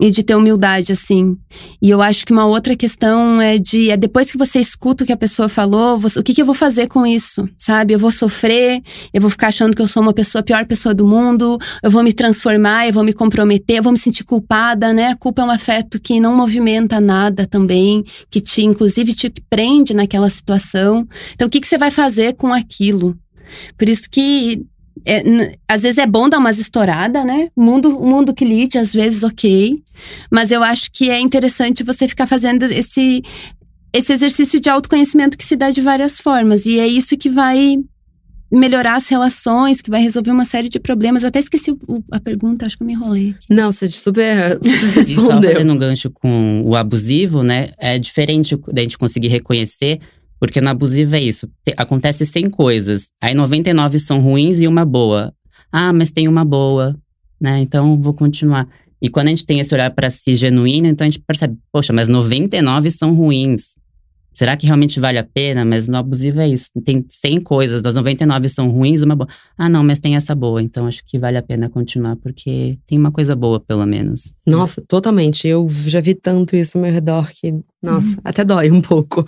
e de ter humildade, assim. E eu acho que uma outra questão é de é depois que você escuta o que a pessoa falou, você, o que, que eu vou fazer com isso, sabe? Eu vou sofrer, eu vou ficar achando que eu sou uma pessoa, a pior pessoa do mundo, eu vou me transformar, eu vou me comprometer, eu vou me sentir culpada, né? A culpa é um afeto que não movimenta nada também, que te, inclusive, te prende naquela situação. Então, o que, que você vai fazer com aquilo? Por isso que é, às vezes é bom dar umas estouradas, né? O mundo, o mundo que lide, às vezes, ok. Mas eu acho que é interessante você ficar fazendo esse, esse exercício de autoconhecimento que se dá de várias formas. E é isso que vai melhorar as relações, que vai resolver uma série de problemas. Eu até esqueci o, a pergunta, acho que eu me enrolei. Aqui. Não, você super, super respondeu. Só fazendo um gancho com o abusivo, né? É diferente da gente conseguir reconhecer porque no abusivo é isso. Acontece 100 coisas. Aí 99 são ruins e uma boa. Ah, mas tem uma boa, né? Então vou continuar. E quando a gente tem esse olhar para si genuíno, então a gente percebe, poxa, mas 99 são ruins. Será que realmente vale a pena? Mas no abusivo é isso. Tem 100 coisas, das 99 são ruins, uma boa. Ah, não, mas tem essa boa. Então acho que vale a pena continuar, porque tem uma coisa boa, pelo menos. Nossa, totalmente. Eu já vi tanto isso ao meu redor que, nossa, uhum. até dói um pouco.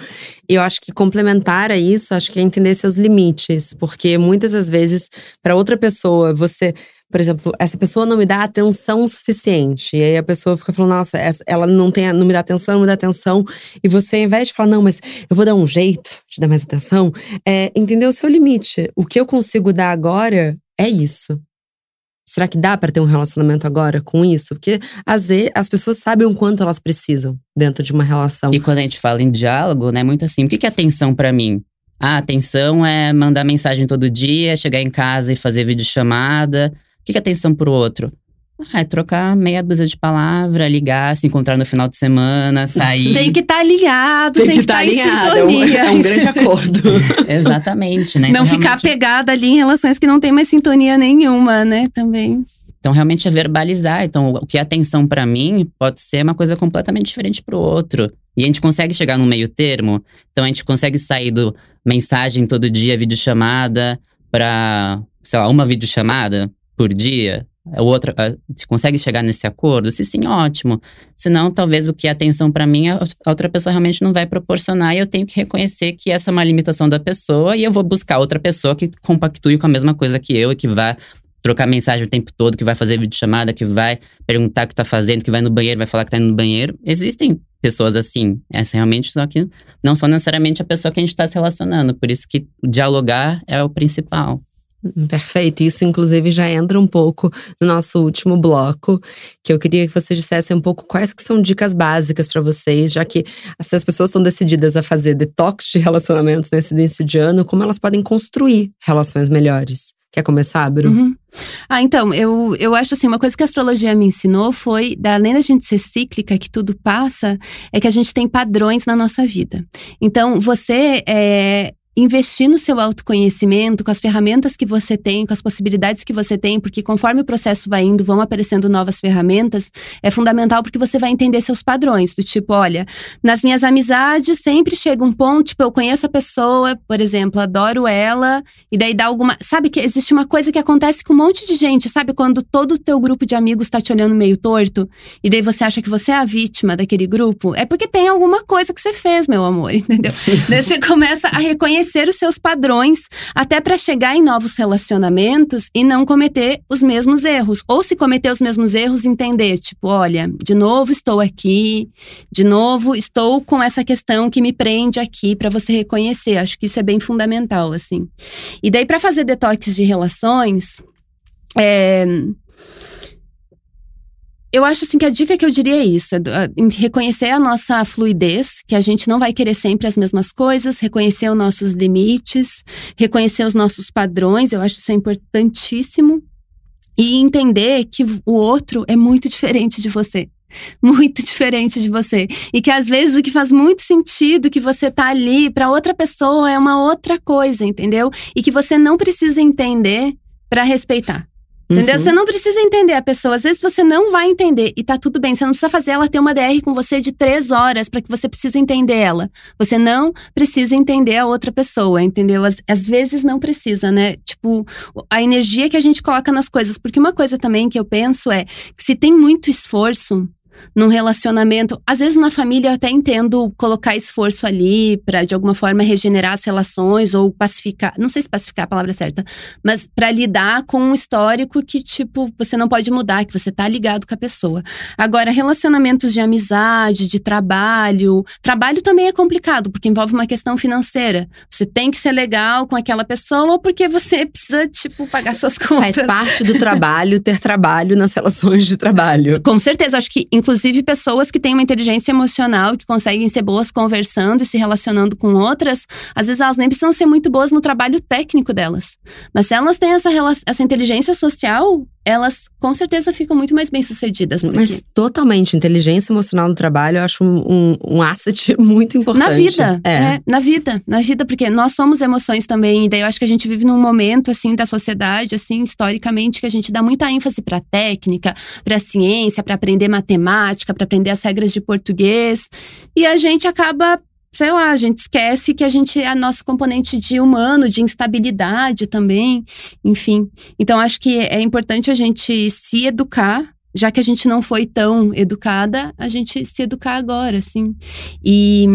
E eu acho que complementar a isso, acho que é entender seus limites. Porque muitas das vezes, para outra pessoa, você por exemplo, essa pessoa não me dá atenção suficiente. E aí a pessoa fica falando, nossa, ela não, tem, não me dá atenção, não me dá atenção. E você, ao invés de falar, não, mas eu vou dar um jeito de dar mais atenção, é entender o seu limite. O que eu consigo dar agora é isso. Será que dá para ter um relacionamento agora com isso? Porque às vezes as pessoas sabem o quanto elas precisam dentro de uma relação. E quando a gente fala em diálogo, né, muito assim, o que é atenção para mim? Ah, atenção é mandar mensagem todo dia, chegar em casa e fazer videochamada. O que é atenção pro outro? Ah, é trocar meia dúzia de palavras, ligar, se encontrar no final de semana, sair. Tem que estar tá ligado, tem, tem que estar tá alinhado. É um, é um, grande acordo. Exatamente, né? Não então, ficar realmente... pegada ali em relações que não tem mais sintonia nenhuma, né? Também. Então, realmente é verbalizar. Então, o que é atenção para mim pode ser uma coisa completamente diferente para o outro. E a gente consegue chegar num meio termo. Então, a gente consegue sair do mensagem todo dia, videochamada, para, sei lá, uma videochamada por dia. A outra, se consegue chegar nesse acordo? Se sim, ótimo. Senão, talvez o que é atenção para mim, a outra pessoa realmente não vai proporcionar e eu tenho que reconhecer que essa é uma limitação da pessoa e eu vou buscar outra pessoa que compactue com a mesma coisa que eu e que vá trocar mensagem o tempo todo, que vai fazer videochamada, que vai perguntar o que tá fazendo, que vai no banheiro, vai falar que tá indo no banheiro. Existem pessoas assim. Essa realmente só que não são necessariamente a pessoa que a gente está se relacionando. Por isso que dialogar é o principal. Perfeito. Isso, inclusive, já entra um pouco no nosso último bloco, que eu queria que você dissesse um pouco quais que são dicas básicas para vocês, já que se as pessoas estão decididas a fazer detox de relacionamentos nesse início de ano, como elas podem construir relações melhores? Quer começar, Bru? Uhum. Ah, então, eu, eu acho assim, uma coisa que a astrologia me ensinou foi, além da gente ser cíclica, que tudo passa, é que a gente tem padrões na nossa vida. Então, você é, investir no seu autoconhecimento, com as ferramentas que você tem, com as possibilidades que você tem, porque conforme o processo vai indo, vão aparecendo novas ferramentas, é fundamental porque você vai entender seus padrões, do tipo, olha, nas minhas amizades sempre chega um ponto, tipo, eu conheço a pessoa, por exemplo, adoro ela, e daí dá alguma, sabe que existe uma coisa que acontece com um monte de gente, sabe quando todo o teu grupo de amigos está te olhando meio torto, e daí você acha que você é a vítima daquele grupo, é porque tem alguma coisa que você fez, meu amor, entendeu? daí você começa a reconhecer conhecer os seus padrões, até para chegar em novos relacionamentos e não cometer os mesmos erros. Ou se cometer os mesmos erros, entender, tipo, olha, de novo estou aqui, de novo estou com essa questão que me prende aqui para você reconhecer. Acho que isso é bem fundamental, assim. E daí, para fazer detox de relações, é, eu acho assim que a dica que eu diria é isso: é reconhecer a nossa fluidez, que a gente não vai querer sempre as mesmas coisas, reconhecer os nossos limites, reconhecer os nossos padrões, eu acho isso é importantíssimo. E entender que o outro é muito diferente de você. Muito diferente de você. E que às vezes o que faz muito sentido que você tá ali para outra pessoa é uma outra coisa, entendeu? E que você não precisa entender para respeitar. Entendeu? Uhum. Você não precisa entender a pessoa. Às vezes você não vai entender e tá tudo bem. Você não precisa fazer ela ter uma DR com você de três horas para que você precise entender ela. Você não precisa entender a outra pessoa, entendeu? Às, às vezes não precisa, né? Tipo, a energia que a gente coloca nas coisas. Porque uma coisa também que eu penso é que se tem muito esforço, num relacionamento. Às vezes na família eu até entendo colocar esforço ali para de alguma forma regenerar as relações ou pacificar, não sei se pacificar é a palavra certa, mas para lidar com um histórico que tipo você não pode mudar, que você tá ligado com a pessoa. Agora, relacionamentos de amizade, de trabalho, trabalho também é complicado porque envolve uma questão financeira. Você tem que ser legal com aquela pessoa porque você precisa tipo pagar suas contas. Faz parte do trabalho ter trabalho nas relações de trabalho. Com certeza, acho que inclusive Inclusive, pessoas que têm uma inteligência emocional, que conseguem ser boas conversando e se relacionando com outras, às vezes elas nem precisam ser muito boas no trabalho técnico delas. Mas se elas têm essa, essa inteligência social, elas com certeza ficam muito mais bem sucedidas. Porque... Mas totalmente, inteligência emocional no trabalho eu acho um, um, um asset muito importante. Na vida, é. é. Na vida, na vida, porque nós somos emoções também, e daí eu acho que a gente vive num momento, assim, da sociedade, assim, historicamente, que a gente dá muita ênfase pra técnica, pra ciência, para aprender matemática, para aprender as regras de português, e a gente acaba sei lá, a gente esquece que a gente é nosso componente de humano, de instabilidade também, enfim. Então acho que é importante a gente se educar, já que a gente não foi tão educada, a gente se educar agora, assim. E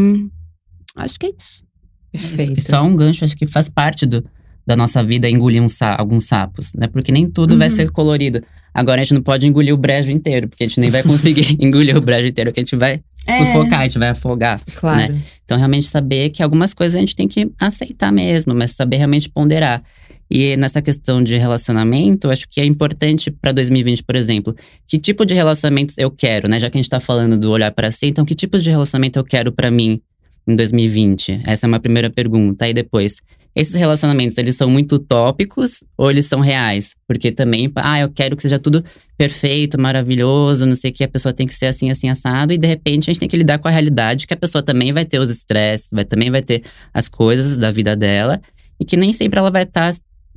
acho que é isso. Perfeito. Só um gancho, acho que faz parte do, da nossa vida engolir um sa alguns sapos, né? Porque nem tudo uhum. vai ser colorido. Agora a gente não pode engolir o brejo inteiro, porque a gente nem vai conseguir engolir o brejo inteiro, que a gente vai. Sufocar, a gente vai afogar. Claro. Né? Então, realmente saber que algumas coisas a gente tem que aceitar mesmo, mas saber realmente ponderar. E nessa questão de relacionamento, acho que é importante para 2020, por exemplo, que tipo de relacionamentos eu quero, né? Já que a gente tá falando do olhar para si, então que tipos de relacionamento eu quero para mim em 2020? Essa é uma primeira pergunta. Aí depois, esses relacionamentos, eles são muito utópicos ou eles são reais? Porque também, ah, eu quero que seja tudo perfeito, maravilhoso, não sei o que, a pessoa tem que ser assim, assim, assado, e de repente a gente tem que lidar com a realidade que a pessoa também vai ter os estresses, vai, também vai ter as coisas da vida dela, e que nem sempre ela vai estar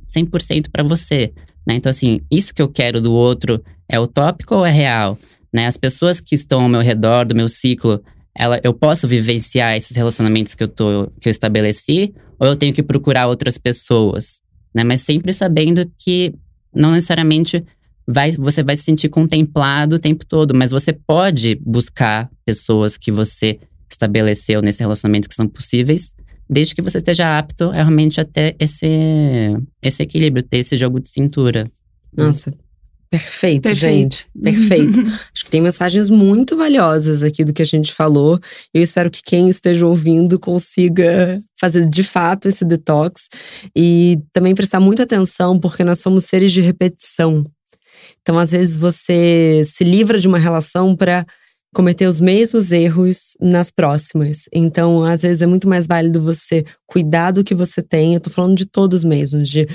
100% para você, né? Então, assim, isso que eu quero do outro é utópico ou é real? Né? As pessoas que estão ao meu redor, do meu ciclo, ela, eu posso vivenciar esses relacionamentos que eu, tô, que eu estabeleci, ou eu tenho que procurar outras pessoas, né? Mas sempre sabendo que não necessariamente vai, você vai se sentir contemplado o tempo todo, mas você pode buscar pessoas que você estabeleceu nesse relacionamento que são possíveis, desde que você esteja apto realmente a ter esse, esse equilíbrio, ter esse jogo de cintura. Nossa, Perfeito, Perfeito, gente. Perfeito. Acho que tem mensagens muito valiosas aqui do que a gente falou. Eu espero que quem esteja ouvindo consiga fazer de fato esse detox e também prestar muita atenção, porque nós somos seres de repetição. Então, às vezes, você se livra de uma relação para cometer os mesmos erros nas próximas. Então, às vezes é muito mais válido você cuidar do que você tem. Eu tô falando de todos mesmos, de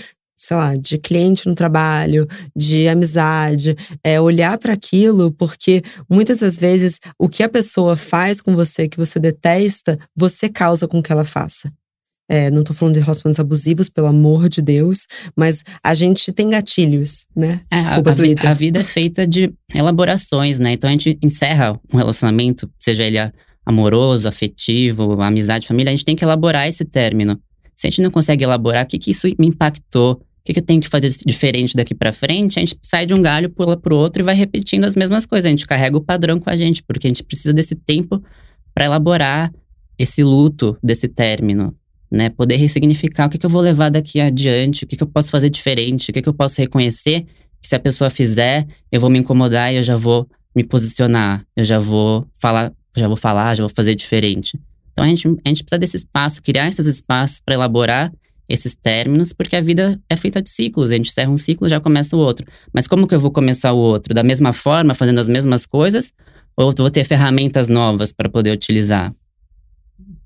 sei lá, de cliente no trabalho, de amizade, é olhar para aquilo, porque muitas das vezes o que a pessoa faz com você que você detesta, você causa com que ela faça. É, não tô falando de relacionamentos abusivos, pelo amor de Deus, mas a gente tem gatilhos, né? É, Desculpa, a, a, a, vida é feita de elaborações, né? Então a gente encerra um relacionamento, seja ele amoroso, afetivo, amizade, família, a gente tem que elaborar esse término. Se a gente não consegue elaborar, o que, que isso me impactou? O que, que eu tenho que fazer diferente daqui para frente? A gente sai de um galho, pula pro outro e vai repetindo as mesmas coisas. A gente carrega o padrão com a gente, porque a gente precisa desse tempo para elaborar esse luto desse término, né? Poder ressignificar o que, que eu vou levar daqui adiante, o que, que eu posso fazer diferente, o que, que eu posso reconhecer que se a pessoa fizer, eu vou me incomodar e eu já vou me posicionar, eu já vou falar, já vou falar, já vou fazer diferente. Então a gente, a gente precisa desse espaço, criar esses espaços para elaborar esses términos, porque a vida é feita de ciclos. A gente encerra um ciclo já começa o outro. Mas como que eu vou começar o outro? Da mesma forma, fazendo as mesmas coisas? Ou vou ter ferramentas novas para poder utilizar?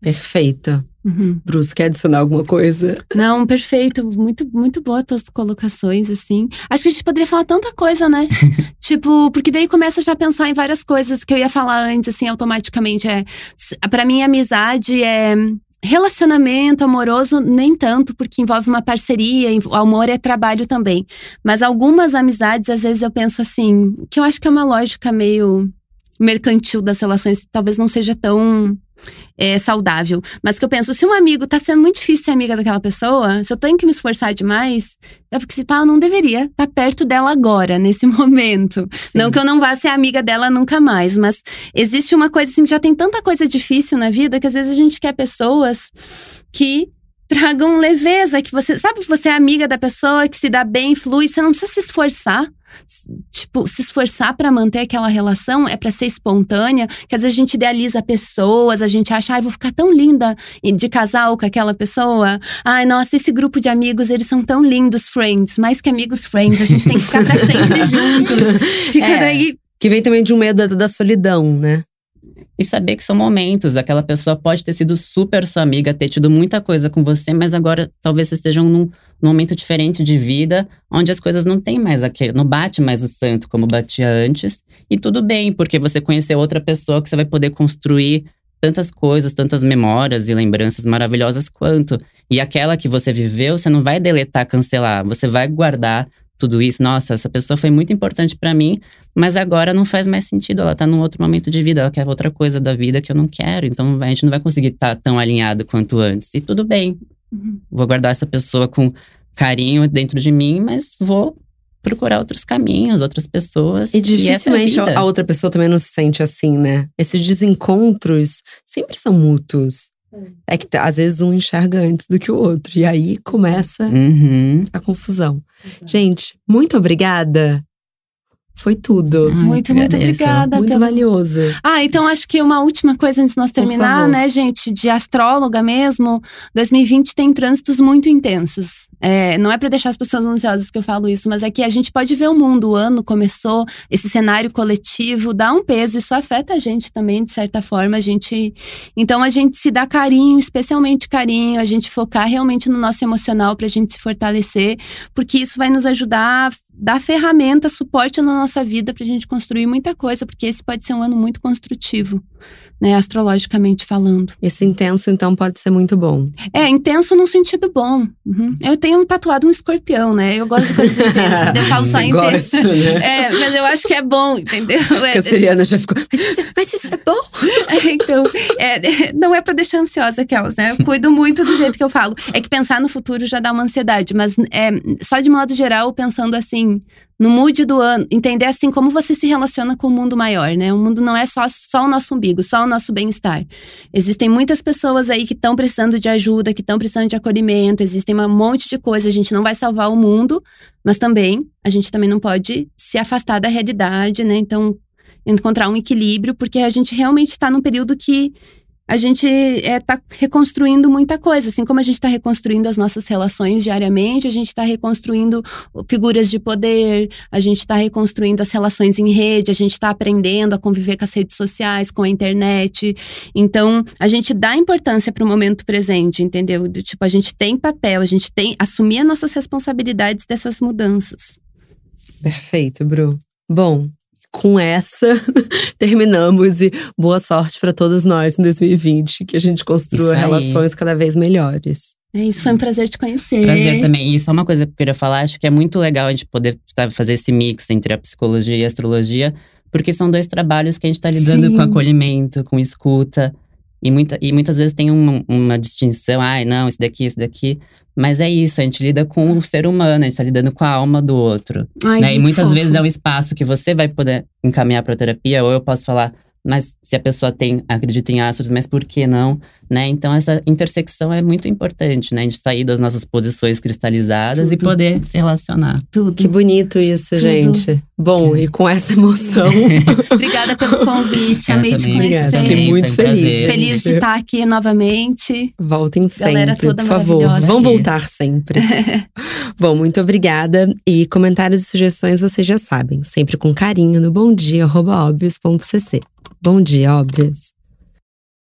Perfeito. Uhum. Bruce, quer adicionar alguma coisa? Não, perfeito. Muito, muito boa tuas colocações, assim. Acho que a gente poderia falar tanta coisa, né? tipo, porque daí começa já a pensar em várias coisas que eu ia falar antes, assim, automaticamente. É, para mim, amizade é Relacionamento amoroso, nem tanto, porque envolve uma parceria, o amor é trabalho também. Mas algumas amizades, às vezes eu penso assim, que eu acho que é uma lógica meio mercantil das relações, talvez não seja tão é, saudável. Mas que eu penso, se um amigo tá sendo muito difícil ser amiga daquela pessoa, se eu tenho que me esforçar demais, é porque se pá, eu não deveria estar tá perto dela agora, nesse momento. Sim. Não que eu não vá ser amiga dela nunca mais, mas existe uma coisa assim, já tem tanta coisa difícil na vida que às vezes a gente quer pessoas que tragam leveza, que você sabe que você é amiga da pessoa, que se dá bem, flui, você não precisa se esforçar tipo, se esforçar para manter aquela relação é para ser espontânea, que às vezes a gente idealiza pessoas, a gente acha, ai, vou ficar tão linda de casal com aquela pessoa. Ai, nossa, esse grupo de amigos, eles são tão lindos, friends, mais que amigos, friends, a gente tem que ficar pra sempre juntos. Fica é. daí que vem também de um medo da, da solidão, né? E saber que são momentos. Aquela pessoa pode ter sido super sua amiga, ter tido muita coisa com você, mas agora talvez vocês estejam num, num momento diferente de vida, onde as coisas não tem mais aquele, não bate mais o santo como batia antes. E tudo bem, porque você conheceu outra pessoa que você vai poder construir tantas coisas, tantas memórias e lembranças maravilhosas quanto. E aquela que você viveu, você não vai deletar, cancelar, você vai guardar tudo isso. Nossa, essa pessoa foi muito importante para mim, mas agora não faz mais sentido. Ela tá num outro momento de vida, ela quer outra coisa da vida que eu não quero. Então a gente não vai conseguir estar tá tão alinhado quanto antes. E tudo bem. Uhum. Vou guardar essa pessoa com carinho dentro de mim, mas vou procurar outros caminhos, outras pessoas. E dificilmente e a outra pessoa também não se sente assim, né? Esses desencontros sempre são mútuos. É que às vezes um enxerga antes do que o outro. E aí começa uhum. a confusão. Exato. Gente, muito obrigada. Foi tudo. Muito, muito agradeço. obrigada. Muito pelo- valioso. Ah, então acho que uma última coisa antes de nós terminar, né, gente, de astróloga mesmo, 2020 tem trânsitos muito intensos. É, não é para deixar as pessoas ansiosas que eu falo isso, mas é que a gente pode ver o mundo, o ano começou, esse cenário coletivo dá um peso, isso afeta a gente também, de certa forma, a gente… Então a gente se dá carinho, especialmente carinho, a gente focar realmente no nosso emocional pra gente se fortalecer, porque isso vai nos ajudar a dar ferramenta, suporte na nossa vida pra gente construir muita coisa, porque esse pode ser um ano muito construtivo, né, astrologicamente falando. Esse intenso, então, pode ser muito bom. É, intenso num sentido bom. Uhum. Eu tenho tatuado um escorpião, né? Eu gosto de coisas intensas. eu falo só intenso. gosta, né? É, mas eu acho que é bom, entendeu? É, a Seriana já ficou. Mas isso, mas isso é bom? É, então, é, não é pra deixar ansiosa aquelas, né? Eu cuido muito do jeito que eu falo. É que pensar no futuro já dá uma ansiedade, mas é, só de modo geral, pensando assim, no mood do ano, entender assim como você se relaciona com o mundo maior, né? O mundo não é só, só o nosso umbigo, só o nosso bem-estar. Existem muitas pessoas aí que estão precisando de ajuda, que estão precisando de acolhimento, existem um monte de coisa. A gente não vai salvar o mundo, mas também a gente também não pode se afastar da realidade, né? Então, encontrar um equilíbrio, porque a gente realmente está num período que a gente está reconstruindo muita coisa. Assim como a gente está reconstruindo as nossas relações diariamente, a gente está reconstruindo figuras de poder, a gente está reconstruindo as relações em rede, a gente está aprendendo a conviver com as redes sociais, com a internet. Então, a gente dá importância para o momento presente, entendeu? Do, tipo, a gente tem papel, a gente tem assumir as nossas responsabilidades dessas mudanças. Perfeito, Bru. Bom, com essa terminamos e boa sorte para todos nós em 2020, que a gente construa relações cada vez melhores. É isso, foi um prazer te conhecer. Prazer também. E só uma coisa que eu queria falar, acho que é muito legal a gente poder tá, fazer esse mix entre a psicologia e a astrologia, porque são dois trabalhos que a gente tá lidando Sim. com acolhimento, com escuta. E, muita, e muitas vezes tem uma, uma distinção, ai, não, isso daqui, isso daqui. Mas é isso, a gente lida com o ser humano, a gente tá lidando com a alma do outro. Ai, né? E muitas fofo. vezes é um espaço que você vai poder encaminhar para terapia, ou eu posso falar, mas se a pessoa tem, acredita em astros, mas por que não? Né? Então essa intersecção é muito importante, né? A gente sair das nossas posições cristalizadas e Tudo. poder se relacionar. Tudo. Que bonito isso, Tudo. gente. Bom, e com essa emoção. Obrigada pelo convite, amei te conhecer. fiquei muito um feliz. prazer. Feliz de estar aqui novamente. Voltem Galera sempre, toda por favor. maravilhosa Vão voltar sempre. Bom, muito obrigada. E comentários e sugestões vocês já sabem, sempre com carinho no bomdia.óbvios.cc. Bom dia, óbvios.